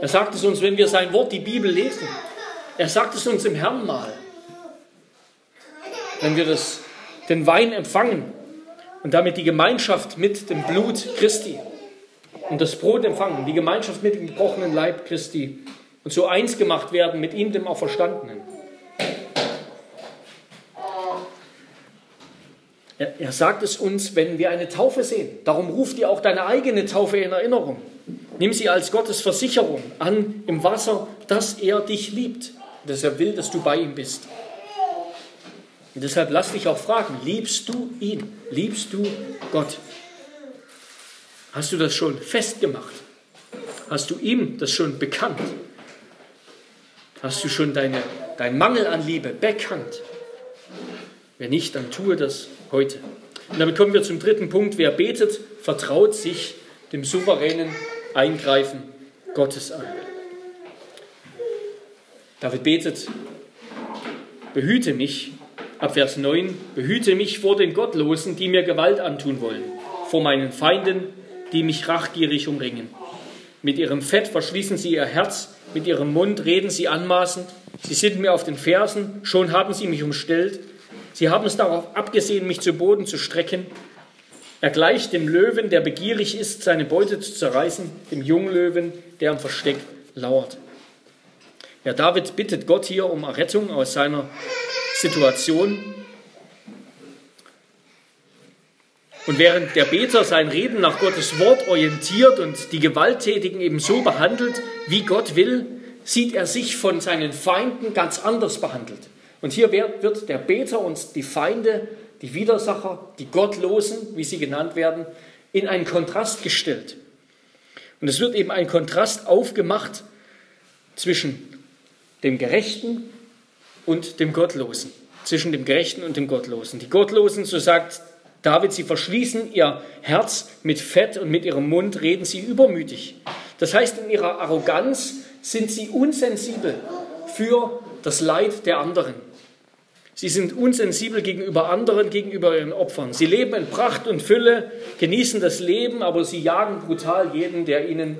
Er sagt es uns, wenn wir sein Wort, die Bibel lesen. Er sagt es uns im Herrnmahl, wenn wir das, den Wein empfangen und damit die Gemeinschaft mit dem Blut Christi und das Brot empfangen, die Gemeinschaft mit dem gebrochenen Leib Christi und so eins gemacht werden mit ihm, dem Auferstandenen. Er, er sagt es uns, wenn wir eine Taufe sehen. Darum ruft dir auch deine eigene Taufe in Erinnerung. Nimm sie als Gottes Versicherung an im Wasser, dass er dich liebt, dass er will, dass du bei ihm bist. Und deshalb lass dich auch fragen, liebst du ihn? Liebst du Gott? Hast du das schon festgemacht? Hast du ihm das schon bekannt? Hast du schon deine, deinen Mangel an Liebe bekannt? Wenn nicht, dann tue das heute. Und damit kommen wir zum dritten Punkt. Wer betet, vertraut sich dem souveränen Eingreifen Gottes an. David betet, behüte mich, ab Vers 9, behüte mich vor den Gottlosen, die mir Gewalt antun wollen, vor meinen Feinden, die mich rachgierig umringen. Mit ihrem Fett verschließen sie ihr Herz, mit ihrem Mund reden sie anmaßend, sie sind mir auf den Fersen, schon haben sie mich umstellt, Sie haben es darauf abgesehen, mich zu Boden zu strecken. Er gleicht dem Löwen, der begierig ist, seine Beute zu zerreißen, dem Junglöwen, der am Versteck lauert. Ja, David bittet Gott hier um Errettung aus seiner Situation. Und während der Beter sein Reden nach Gottes Wort orientiert und die Gewalttätigen eben so behandelt, wie Gott will, sieht er sich von seinen Feinden ganz anders behandelt. Und hier wird der Beter und die Feinde, die Widersacher, die Gottlosen, wie sie genannt werden, in einen Kontrast gestellt. Und es wird eben ein Kontrast aufgemacht zwischen dem Gerechten und dem Gottlosen. Zwischen dem Gerechten und dem Gottlosen. Die Gottlosen, so sagt David, sie verschließen ihr Herz mit Fett und mit ihrem Mund reden sie übermütig. Das heißt, in ihrer Arroganz sind sie unsensibel für das Leid der anderen. Sie sind unsensibel gegenüber anderen, gegenüber ihren Opfern. Sie leben in Pracht und Fülle, genießen das Leben, aber sie jagen brutal jeden, der ihnen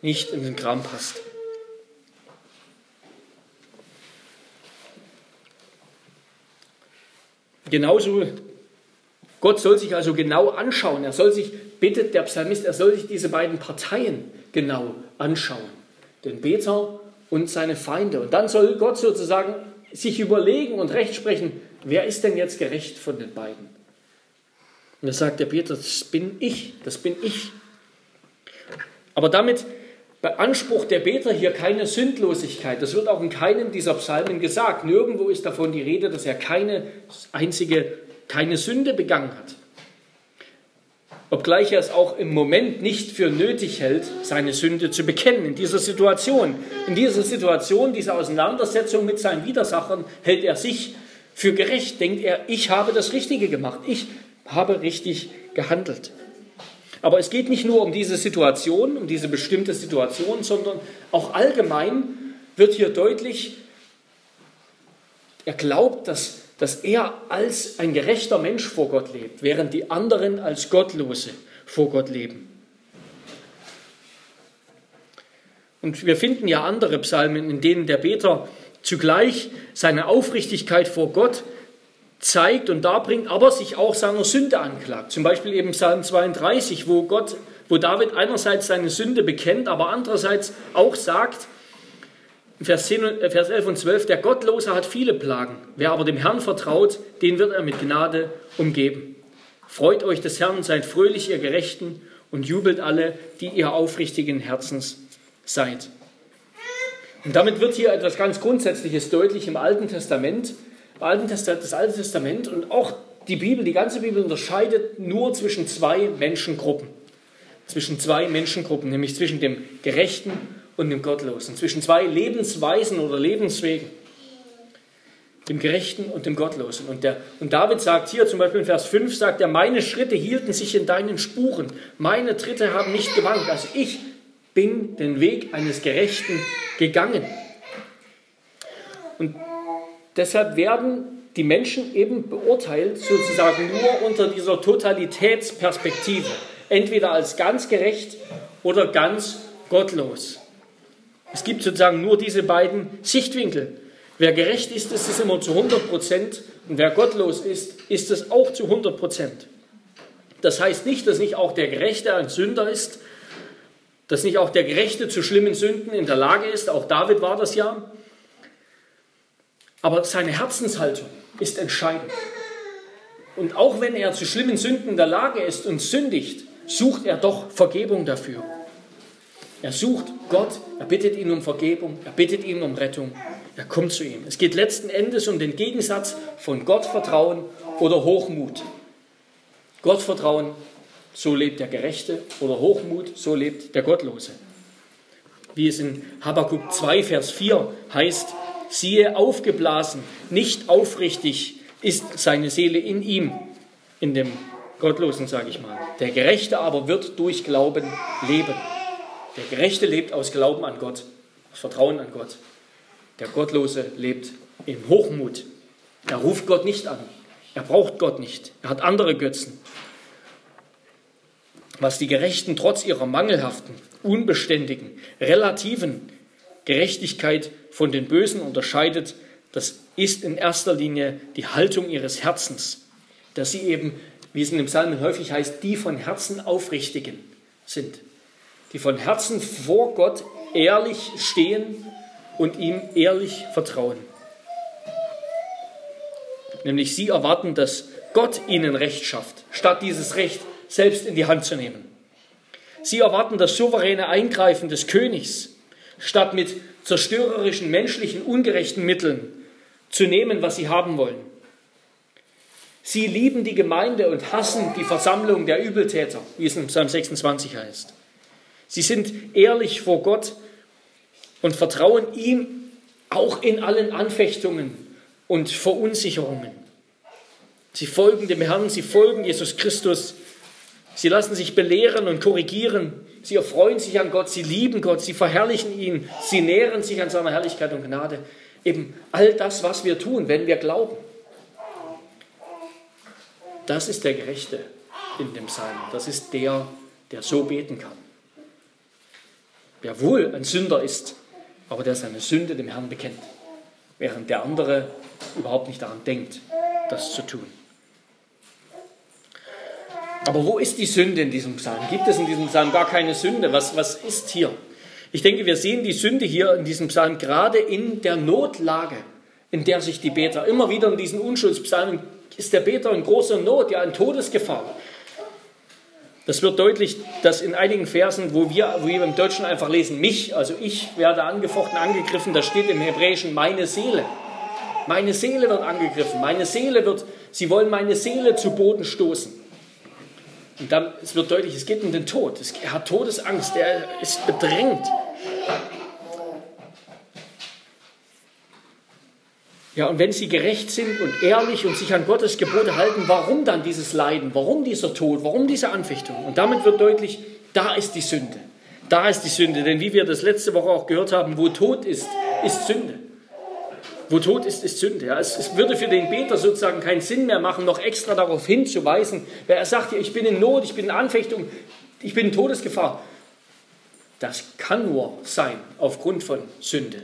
nicht in den Kram passt. Genauso Gott soll sich also genau anschauen. Er soll sich, bittet der Psalmist, er soll sich diese beiden Parteien genau anschauen. Den Beter und seine Feinde. Und dann soll Gott sozusagen sich überlegen und recht sprechen, wer ist denn jetzt gerecht von den beiden? Und da sagt der Peter, das bin ich, das bin ich. Aber damit beansprucht der Beter hier keine Sündlosigkeit. Das wird auch in keinem dieser Psalmen gesagt. Nirgendwo ist davon die Rede, dass er keine einzige keine Sünde begangen hat. Obgleich er es auch im Moment nicht für nötig hält, seine Sünde zu bekennen. In dieser Situation, in dieser Situation, dieser Auseinandersetzung mit seinen Widersachern, hält er sich für gerecht, denkt er, ich habe das Richtige gemacht, ich habe richtig gehandelt. Aber es geht nicht nur um diese Situation, um diese bestimmte Situation, sondern auch allgemein wird hier deutlich, er glaubt, dass dass er als ein gerechter Mensch vor Gott lebt, während die anderen als Gottlose vor Gott leben. Und wir finden ja andere Psalmen, in denen der Beter zugleich seine Aufrichtigkeit vor Gott zeigt und darbringt, aber sich auch seiner Sünde anklagt. Zum Beispiel eben Psalm 32, wo Gott, wo David einerseits seine Sünde bekennt, aber andererseits auch sagt, Vers, 10, Vers 11 und 12, der Gottlose hat viele Plagen. Wer aber dem Herrn vertraut, den wird er mit Gnade umgeben. Freut euch des Herrn, seid fröhlich, ihr Gerechten, und jubelt alle, die ihr aufrichtigen Herzens seid. Und damit wird hier etwas ganz Grundsätzliches deutlich im Alten Testament. Im Alten Testament das Alte Testament und auch die Bibel, die ganze Bibel unterscheidet nur zwischen zwei Menschengruppen. Zwischen zwei Menschengruppen, nämlich zwischen dem Gerechten und dem Gottlosen, zwischen zwei Lebensweisen oder Lebenswegen, dem Gerechten und dem Gottlosen. Und, der, und David sagt hier zum Beispiel in Vers 5, sagt er, meine Schritte hielten sich in deinen Spuren, meine Tritte haben nicht gewankt. Also ich bin den Weg eines Gerechten gegangen. Und deshalb werden die Menschen eben beurteilt, sozusagen nur unter dieser Totalitätsperspektive, entweder als ganz gerecht oder ganz gottlos. Es gibt sozusagen nur diese beiden Sichtwinkel. Wer gerecht ist, ist es immer zu 100 Prozent und wer gottlos ist, ist es auch zu 100 Prozent. Das heißt nicht, dass nicht auch der Gerechte ein Sünder ist, dass nicht auch der Gerechte zu schlimmen Sünden in der Lage ist, auch David war das ja. Aber seine Herzenshaltung ist entscheidend. Und auch wenn er zu schlimmen Sünden in der Lage ist und sündigt, sucht er doch Vergebung dafür. Er sucht Gott, er bittet ihn um Vergebung, er bittet ihn um Rettung, er kommt zu ihm. Es geht letzten Endes um den Gegensatz von Gottvertrauen oder Hochmut. Gottvertrauen, so lebt der Gerechte, oder Hochmut, so lebt der Gottlose. Wie es in Habakkuk 2, Vers 4 heißt, siehe aufgeblasen, nicht aufrichtig ist seine Seele in ihm, in dem Gottlosen, sage ich mal. Der Gerechte aber wird durch Glauben leben. Der Gerechte lebt aus Glauben an Gott, aus Vertrauen an Gott. Der Gottlose lebt in Hochmut. Er ruft Gott nicht an. Er braucht Gott nicht. Er hat andere Götzen. Was die Gerechten trotz ihrer mangelhaften, unbeständigen, relativen Gerechtigkeit von den Bösen unterscheidet, das ist in erster Linie die Haltung ihres Herzens, dass sie eben, wie es in dem Psalmen häufig heißt, die von Herzen aufrichtigen sind die von Herzen vor Gott ehrlich stehen und ihm ehrlich vertrauen. Nämlich sie erwarten, dass Gott ihnen Recht schafft, statt dieses Recht selbst in die Hand zu nehmen. Sie erwarten das souveräne Eingreifen des Königs, statt mit zerstörerischen, menschlichen, ungerechten Mitteln zu nehmen, was sie haben wollen. Sie lieben die Gemeinde und hassen die Versammlung der Übeltäter, wie es in Psalm 26 heißt. Sie sind ehrlich vor Gott und vertrauen ihm auch in allen Anfechtungen und Verunsicherungen. Sie folgen dem Herrn, sie folgen Jesus Christus. Sie lassen sich belehren und korrigieren. Sie erfreuen sich an Gott, sie lieben Gott, sie verherrlichen ihn, sie nähren sich an seiner Herrlichkeit und Gnade. Eben all das, was wir tun, wenn wir glauben. Das ist der Gerechte in dem Psalm. Das ist der, der so beten kann der wohl ein Sünder ist, aber der seine Sünde dem Herrn bekennt, während der andere überhaupt nicht daran denkt, das zu tun. Aber wo ist die Sünde in diesem Psalm? Gibt es in diesem Psalm gar keine Sünde? Was, was ist hier? Ich denke, wir sehen die Sünde hier in diesem Psalm gerade in der Notlage, in der sich die Beter immer wieder in diesen Unschuldspsalmen ist der Beter in großer Not, ja in Todesgefahr. Das wird deutlich, dass in einigen Versen, wo wir, wo wir im Deutschen einfach lesen, mich, also ich werde angefochten, angegriffen, da steht im Hebräischen meine Seele. Meine Seele wird angegriffen, meine Seele wird, sie wollen meine Seele zu Boden stoßen. Und dann es wird deutlich, es geht um den Tod. Er hat Todesangst, er ist bedrängt. Ja, und wenn sie gerecht sind und ehrlich und sich an Gottes Gebote halten, warum dann dieses Leiden? Warum dieser Tod? Warum diese Anfechtung? Und damit wird deutlich, da ist die Sünde. Da ist die Sünde. Denn wie wir das letzte Woche auch gehört haben, wo Tod ist, ist Sünde. Wo Tod ist, ist Sünde. Ja, es, es, würde für den Beter sozusagen keinen Sinn mehr machen, noch extra darauf hinzuweisen, wer er sagt, ich bin in Not, ich bin in Anfechtung, ich bin in Todesgefahr. Das kann nur sein aufgrund von Sünde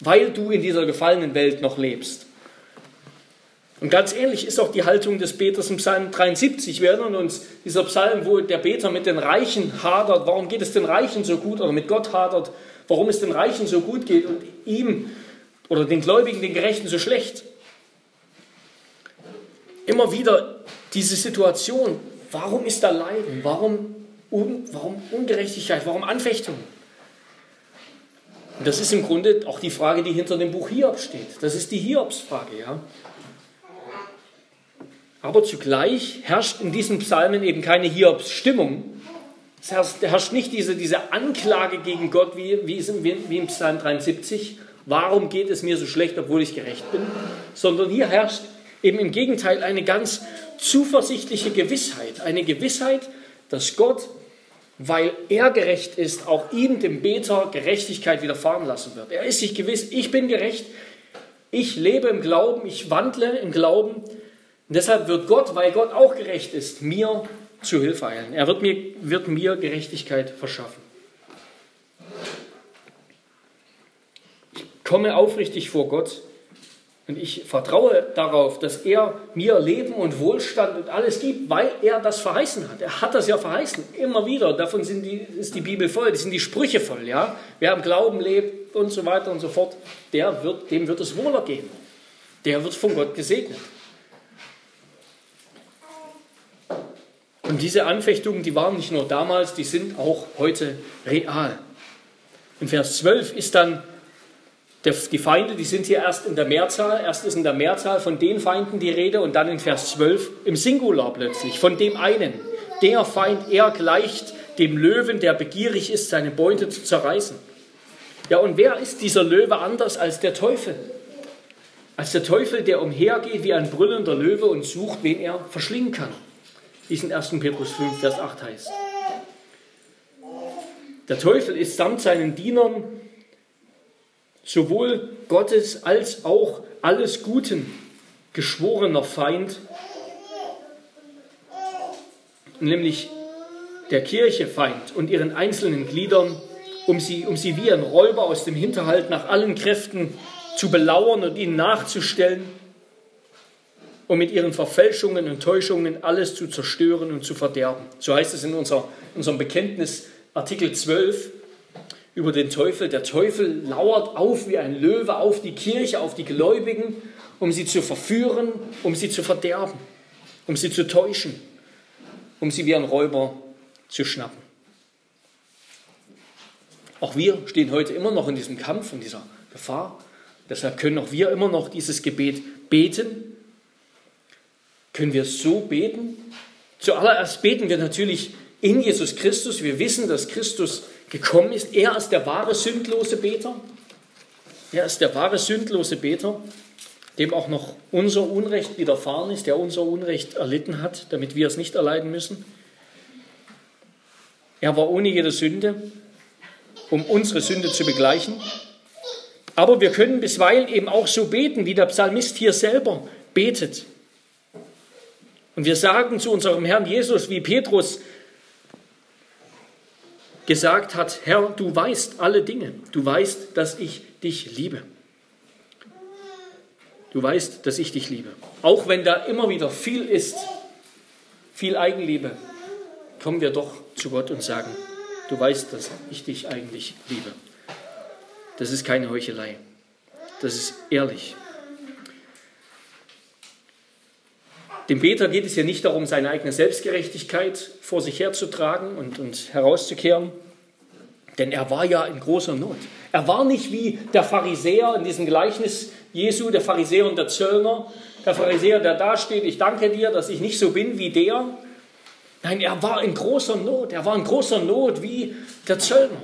weil du in dieser gefallenen Welt noch lebst. Und ganz ähnlich ist auch die Haltung des Beters im Psalm 73. Wir erinnern uns, dieser Psalm, wo der Beter mit den Reichen hadert. Warum geht es den Reichen so gut? Oder mit Gott hadert, warum es den Reichen so gut geht und ihm oder den Gläubigen, den Gerechten so schlecht. Immer wieder diese Situation. Warum ist da Leiden? Warum, warum Ungerechtigkeit? Warum Anfechtung? Das ist im Grunde auch die Frage, die hinter dem Buch Hiob steht. Das ist die Hiobsfrage, ja. Aber zugleich herrscht in diesen Psalmen eben keine Hiobs-Stimmung. Es herrscht, herrscht, nicht diese, diese Anklage gegen Gott wie, wie, wie im Psalm 73. Warum geht es mir so schlecht, obwohl ich gerecht bin? Sondern hier herrscht eben im Gegenteil eine ganz zuversichtliche Gewissheit. Eine Gewissheit, dass Gott weil er gerecht ist, auch ihm, dem Beter, Gerechtigkeit widerfahren lassen wird. Er ist sich gewiss, ich bin gerecht, ich lebe im Glauben, ich wandle im Glauben. Und deshalb wird Gott, weil Gott auch gerecht ist, mir zu Hilfe eilen. Er wird mir, wird mir Gerechtigkeit verschaffen. Ich komme aufrichtig vor Gott und ich vertraue darauf, dass er mir Leben und Wohlstand und alles gibt, weil er das verheißen hat. Er hat das ja verheißen, immer wieder. Davon die, ist die Bibel voll, die sind die Sprüche voll. Ja? Wer am Glauben lebt und so weiter und so fort, der wird, dem wird es wohler gehen. Der wird von Gott gesegnet. Und diese Anfechtungen, die waren nicht nur damals, die sind auch heute real. In Vers 12 ist dann die Feinde, die sind hier erst in der Mehrzahl. Erst ist in der Mehrzahl von den Feinden die Rede und dann in Vers 12 im Singular plötzlich, von dem einen. Der Feind, er gleicht dem Löwen, der begierig ist, seine Beute zu zerreißen. Ja, und wer ist dieser Löwe anders als der Teufel? Als der Teufel, der umhergeht wie ein brüllender Löwe und sucht, wen er verschlingen kann. Wie es in 1. Petrus 5, Vers 8 heißt. Der Teufel ist samt seinen Dienern sowohl Gottes als auch alles Guten geschworener Feind, nämlich der Kirche Feind und ihren einzelnen Gliedern, um sie, um sie wie ein Räuber aus dem Hinterhalt nach allen Kräften zu belauern und ihnen nachzustellen, um mit ihren Verfälschungen und Täuschungen alles zu zerstören und zu verderben. So heißt es in unser, unserem Bekenntnis Artikel 12 über den Teufel. Der Teufel lauert auf wie ein Löwe auf die Kirche, auf die Gläubigen, um sie zu verführen, um sie zu verderben, um sie zu täuschen, um sie wie ein Räuber zu schnappen. Auch wir stehen heute immer noch in diesem Kampf, in dieser Gefahr. Deshalb können auch wir immer noch dieses Gebet beten. Können wir so beten? Zuallererst beten wir natürlich in Jesus Christus. Wir wissen, dass Christus gekommen ist. Er ist der wahre sündlose Beter. Er ist der wahre sündlose Beter, dem auch noch unser Unrecht widerfahren ist, der unser Unrecht erlitten hat, damit wir es nicht erleiden müssen. Er war ohne jede Sünde, um unsere Sünde zu begleichen. Aber wir können bisweilen eben auch so beten, wie der Psalmist hier selber betet. Und wir sagen zu unserem Herrn Jesus, wie Petrus gesagt hat, Herr, du weißt alle Dinge, du weißt, dass ich dich liebe. Du weißt, dass ich dich liebe. Auch wenn da immer wieder viel ist, viel Eigenliebe, kommen wir doch zu Gott und sagen, du weißt, dass ich dich eigentlich liebe. Das ist keine Heuchelei. Das ist ehrlich. Dem Beter geht es ja nicht darum, seine eigene Selbstgerechtigkeit vor sich herzutragen und, und herauszukehren, denn er war ja in großer Not. Er war nicht wie der Pharisäer in diesem Gleichnis Jesu, der Pharisäer und der Zöllner. Der Pharisäer, der da steht, ich danke dir, dass ich nicht so bin wie der. Nein, er war in großer Not. Er war in großer Not wie der Zöllner.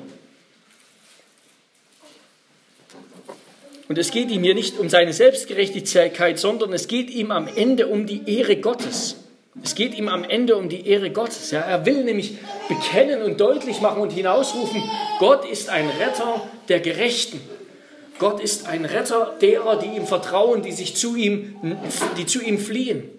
Und es geht ihm hier nicht um seine Selbstgerechtigkeit, sondern es geht ihm am Ende um die Ehre Gottes. Es geht ihm am Ende um die Ehre Gottes. Ja, er will nämlich bekennen und deutlich machen und hinausrufen, Gott ist ein Retter der Gerechten. Gott ist ein Retter derer, die ihm vertrauen, die sich zu ihm, die zu ihm fliehen.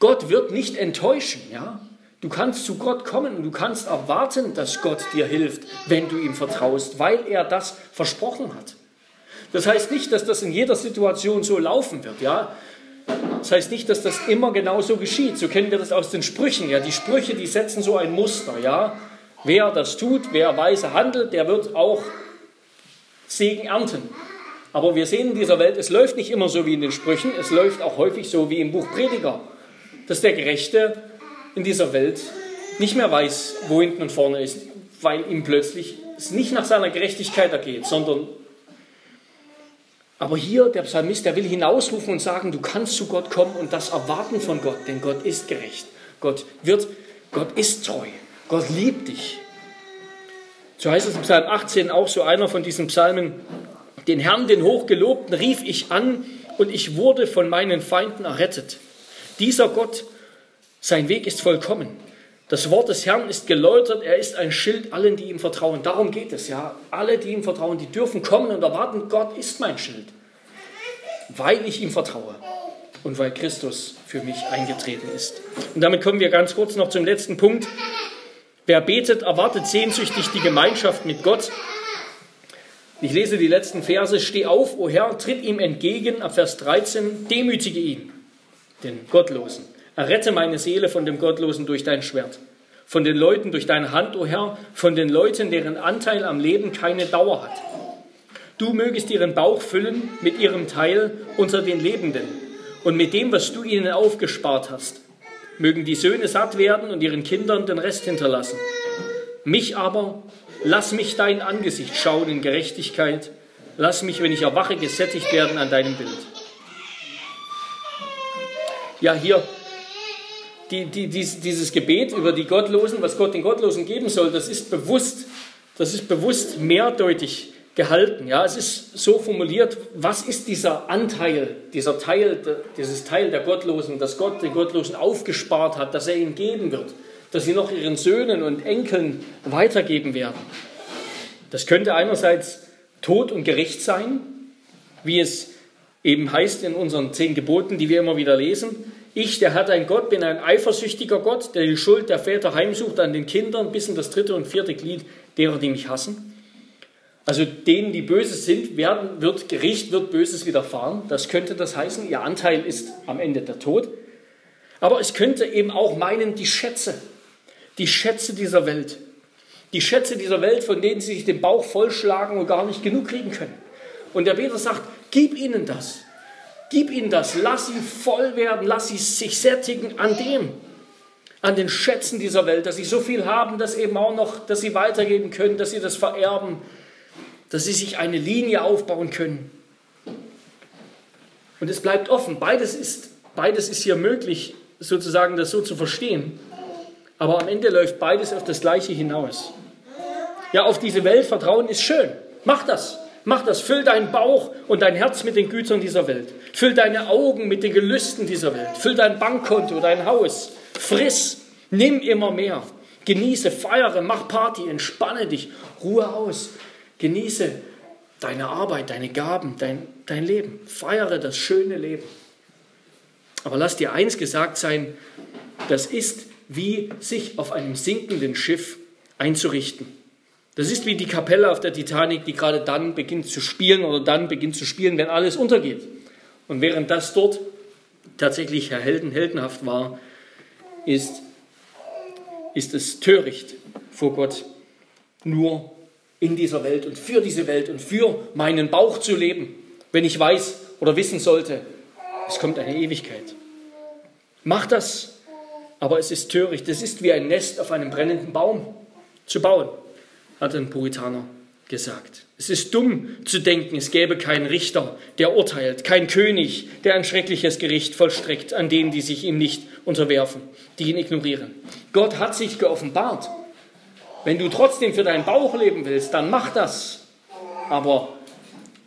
Gott wird nicht enttäuschen, ja? Du kannst zu Gott kommen und du kannst erwarten, dass Gott dir hilft, wenn du ihm vertraust, weil er das versprochen hat. Das heißt nicht, dass das in jeder Situation so laufen wird, ja. Das heißt nicht, dass das immer genau so geschieht. So kennen wir das aus den Sprüchen, ja. Die Sprüche, die setzen so ein Muster, ja. Wer das tut, wer weise handelt, der wird auch Segen ernten. Aber wir sehen in dieser Welt, es läuft nicht immer so wie in den Sprüchen, es läuft auch häufig so wie im Buch Prediger, dass der Gerechte in dieser Welt nicht mehr weiß, wo hinten und vorne ist, weil ihm plötzlich es nicht nach seiner Gerechtigkeit ergeht, sondern aber hier, der Psalmist, der will hinausrufen und sagen, du kannst zu Gott kommen und das erwarten von Gott, denn Gott ist gerecht. Gott wird, Gott ist treu. Gott liebt dich. So heißt es im Psalm 18 auch so einer von diesen Psalmen, den Herrn, den Hochgelobten, rief ich an und ich wurde von meinen Feinden errettet. Dieser Gott, sein Weg ist vollkommen. Das Wort des Herrn ist geläutert, er ist ein Schild allen, die ihm vertrauen. Darum geht es, ja. Alle, die ihm vertrauen, die dürfen kommen und erwarten, Gott ist mein Schild, weil ich ihm vertraue und weil Christus für mich eingetreten ist. Und damit kommen wir ganz kurz noch zum letzten Punkt. Wer betet, erwartet sehnsüchtig die Gemeinschaft mit Gott. Ich lese die letzten Verse. Steh auf, o Herr, tritt ihm entgegen, ab Vers 13, demütige ihn, den Gottlosen Errette meine Seele von dem Gottlosen durch dein Schwert, von den Leuten durch deine Hand, o oh Herr, von den Leuten, deren Anteil am Leben keine Dauer hat. Du mögest ihren Bauch füllen mit ihrem Teil unter den Lebenden und mit dem, was du ihnen aufgespart hast. Mögen die Söhne satt werden und ihren Kindern den Rest hinterlassen. Mich aber, lass mich dein Angesicht schauen in Gerechtigkeit. Lass mich, wenn ich erwache, gesättigt werden an deinem Bild. Ja, hier die, die, dies, dieses Gebet über die Gottlosen, was Gott den Gottlosen geben soll, das ist bewusst, das ist bewusst mehrdeutig gehalten. Ja, es ist so formuliert, was ist dieser Anteil, dieser Teil, dieses Teil der Gottlosen, dass Gott den Gottlosen aufgespart hat, dass er ihnen geben wird, dass sie noch ihren Söhnen und Enkeln weitergeben werden. Das könnte einerseits Tod und Gericht sein, wie es eben heißt in unseren zehn Geboten, die wir immer wieder lesen. Ich, der Herr dein Gott, bin ein eifersüchtiger Gott, der die Schuld der Väter heimsucht an den Kindern bis in das dritte und vierte Glied derer, die mich hassen. Also denen, die böse sind, werden, wird Gericht, wird Böses widerfahren. Das könnte das heißen. Ihr Anteil ist am Ende der Tod. Aber es könnte eben auch meinen, die Schätze, die Schätze dieser Welt, die Schätze dieser Welt, von denen sie sich den Bauch vollschlagen und gar nicht genug kriegen können. Und der Peter sagt, gib ihnen das. Gib ihnen das, lass sie voll werden, lass sie sich sättigen an dem, an den Schätzen dieser Welt, dass sie so viel haben, dass eben auch noch, dass sie weitergeben können, dass sie das vererben, dass sie sich eine Linie aufbauen können. Und es bleibt offen. Beides ist, beides ist hier möglich, sozusagen das so zu verstehen. Aber am Ende läuft beides auf das Gleiche hinaus. Ja, auf diese Welt vertrauen ist schön. Mach das. Mach das, füll deinen Bauch und dein Herz mit den Gütern dieser Welt. Füll deine Augen mit den Gelüsten dieser Welt. Füll dein Bankkonto, dein Haus. Friss, nimm immer mehr. Genieße, feiere, mach Party, entspanne dich, ruhe aus. Genieße deine Arbeit, deine Gaben, dein, dein Leben. Feiere das schöne Leben. Aber lass dir eins gesagt sein, das ist wie sich auf einem sinkenden Schiff einzurichten. Das ist wie die Kapelle auf der Titanic, die gerade dann beginnt zu spielen oder dann beginnt zu spielen, wenn alles untergeht. Und während das dort tatsächlich helden, heldenhaft war, ist ist es töricht vor Gott, nur in dieser Welt und für diese Welt und für meinen Bauch zu leben, wenn ich weiß oder wissen sollte, es kommt eine Ewigkeit. Mach das, aber es ist töricht. Es ist wie ein Nest auf einem brennenden Baum zu bauen, hat ein Puritaner gesagt. Es ist dumm zu denken, es gäbe keinen Richter, der urteilt, kein König, der ein schreckliches Gericht vollstreckt an denen, die sich ihm nicht unterwerfen, die ihn ignorieren. Gott hat sich geoffenbart. Wenn du trotzdem für deinen Bauch leben willst, dann mach das. Aber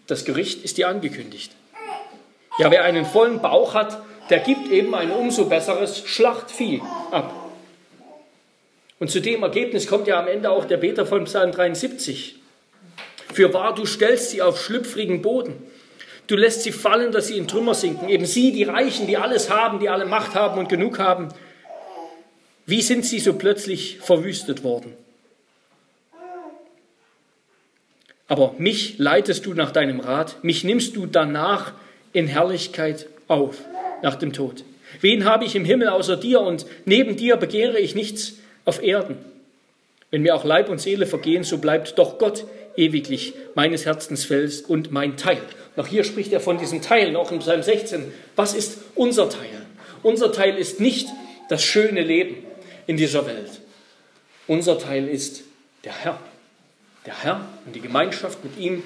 das Gericht ist dir angekündigt. Ja, wer einen vollen Bauch hat, der gibt eben ein umso besseres Schlachtvieh ab. Und zu dem Ergebnis kommt ja am Ende auch der Beter von Psalm 73. Für wahr, du stellst sie auf schlüpfrigen Boden. Du lässt sie fallen, dass sie in Trümmer sinken. Eben sie, die Reichen, die alles haben, die alle Macht haben und genug haben. Wie sind sie so plötzlich verwüstet worden? Aber mich leitest du nach deinem Rat, mich nimmst du danach in Herrlichkeit auf, nach dem Tod. Wen habe ich im Himmel außer dir und neben dir begehre ich nichts auf Erden? Wenn mir auch Leib und Seele vergehen, so bleibt doch Gott ewiglich meines Herzens Fels und mein Teil. Noch hier spricht er von diesem Teil, noch in Psalm 16. Was ist unser Teil? Unser Teil ist nicht das schöne Leben in dieser Welt. Unser Teil ist der Herr. Der Herr und die Gemeinschaft mit ihm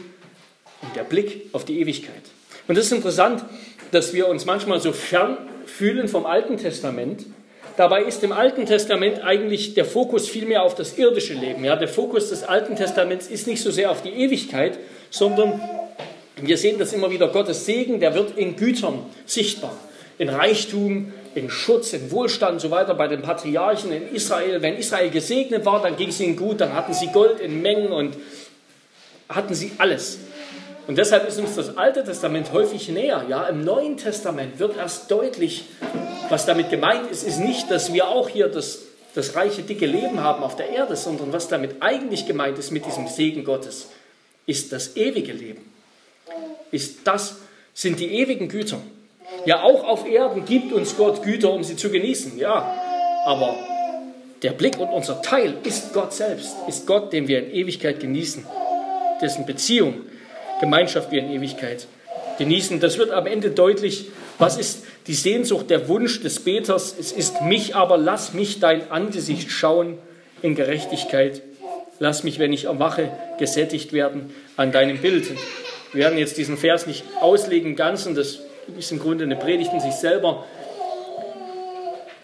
und der Blick auf die Ewigkeit. Und es ist interessant, dass wir uns manchmal so fern fühlen vom Alten Testament Dabei ist im Alten Testament eigentlich der Fokus vielmehr auf das irdische Leben. Ja, der Fokus des Alten Testaments ist nicht so sehr auf die Ewigkeit, sondern wir sehen das immer wieder, Gottes Segen, der wird in Gütern sichtbar, in Reichtum, in Schutz, in Wohlstand und so weiter bei den Patriarchen in Israel. Wenn Israel gesegnet war, dann ging es ihnen gut, dann hatten sie Gold in Mengen und hatten sie alles. Und deshalb ist uns das Alte Testament häufig näher. Ja, im Neuen Testament wird erst deutlich, was damit gemeint ist, ist nicht, dass wir auch hier das, das reiche, dicke Leben haben auf der Erde, sondern was damit eigentlich gemeint ist mit diesem Segen Gottes, ist das ewige Leben. Ist das, sind die ewigen Güter. Ja, auch auf Erden gibt uns Gott Güter, um sie zu genießen, ja. Aber der Blick und unser Teil ist Gott selbst, ist Gott, den wir in Ewigkeit genießen, dessen Beziehung, Gemeinschaft wir in Ewigkeit genießen. Das wird am Ende deutlich, was ist die Sehnsucht, der Wunsch des Beters. Es ist mich, aber lass mich dein Angesicht schauen in Gerechtigkeit. Lass mich, wenn ich erwache, gesättigt werden an deinem Bild. Wir werden jetzt diesen Vers nicht auslegen ganz, und das ist im Grunde eine Predigt in sich selber.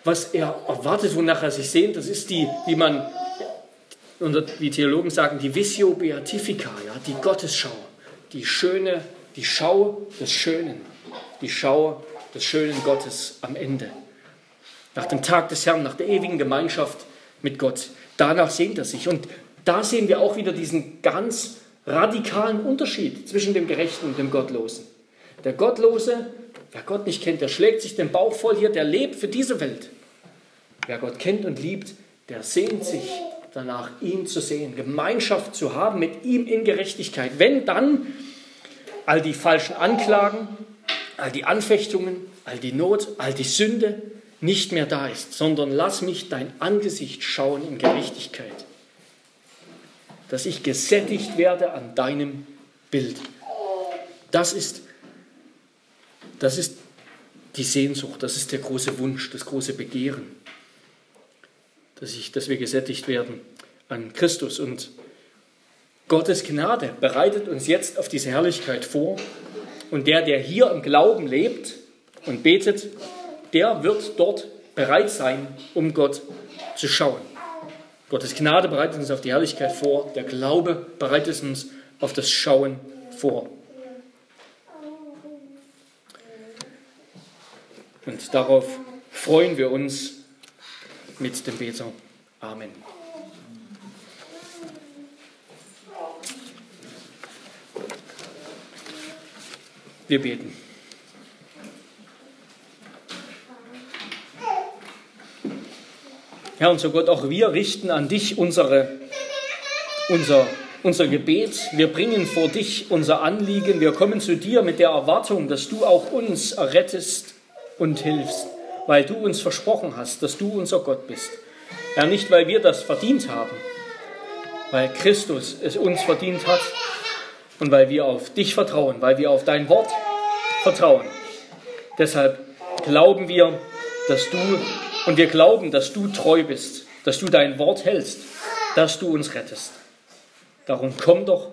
Was er erwartet, wonach er sich sehnt, das ist die, wie man, wie Theologen sagen, die Visio Beatifica, ja, die Gottesschau, die schöne die Schau des Schönen, die Schau des schönen Gottes am Ende. Nach dem Tag des Herrn, nach der ewigen Gemeinschaft mit Gott. Danach sehnt er sich. Und da sehen wir auch wieder diesen ganz radikalen Unterschied zwischen dem Gerechten und dem Gottlosen. Der Gottlose, wer Gott nicht kennt, der schlägt sich den Bauch voll hier, der lebt für diese Welt. Wer Gott kennt und liebt, der sehnt sich danach, ihn zu sehen, Gemeinschaft zu haben mit ihm in Gerechtigkeit. Wenn dann all die falschen Anklagen, all die Anfechtungen, all die Not, all die Sünde nicht mehr da ist, sondern lass mich dein Angesicht schauen in Gerechtigkeit, dass ich gesättigt werde an deinem Bild. Das ist, das ist die Sehnsucht, das ist der große Wunsch, das große Begehren, dass, ich, dass wir gesättigt werden an Christus und Gottes Gnade bereitet uns jetzt auf diese Herrlichkeit vor. Und der, der hier im Glauben lebt und betet, der wird dort bereit sein, um Gott zu schauen. Gottes Gnade bereitet uns auf die Herrlichkeit vor. Der Glaube bereitet uns auf das Schauen vor. Und darauf freuen wir uns mit dem Beter. Amen. Wir beten. Herr unser Gott, auch wir richten an dich unsere, unser, unser Gebet. Wir bringen vor dich unser Anliegen. Wir kommen zu dir mit der Erwartung, dass du auch uns errettest und hilfst, weil du uns versprochen hast, dass du unser Gott bist. Herr, nicht weil wir das verdient haben, weil Christus es uns verdient hat und weil wir auf dich vertrauen, weil wir auf dein Wort vertrauen. Deshalb glauben wir, dass du und wir glauben, dass du treu bist, dass du dein Wort hältst, dass du uns rettest. Darum komm doch,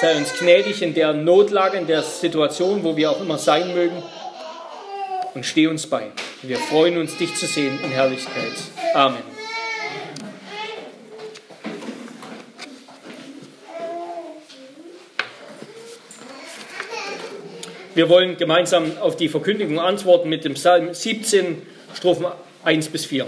sei uns gnädig in der Notlage, in der Situation, wo wir auch immer sein mögen, und steh uns bei. Wir freuen uns, dich zu sehen in Herrlichkeit. Amen. Wir wollen gemeinsam auf die Verkündigung antworten mit dem Psalm 17, Strophen 1 bis 4.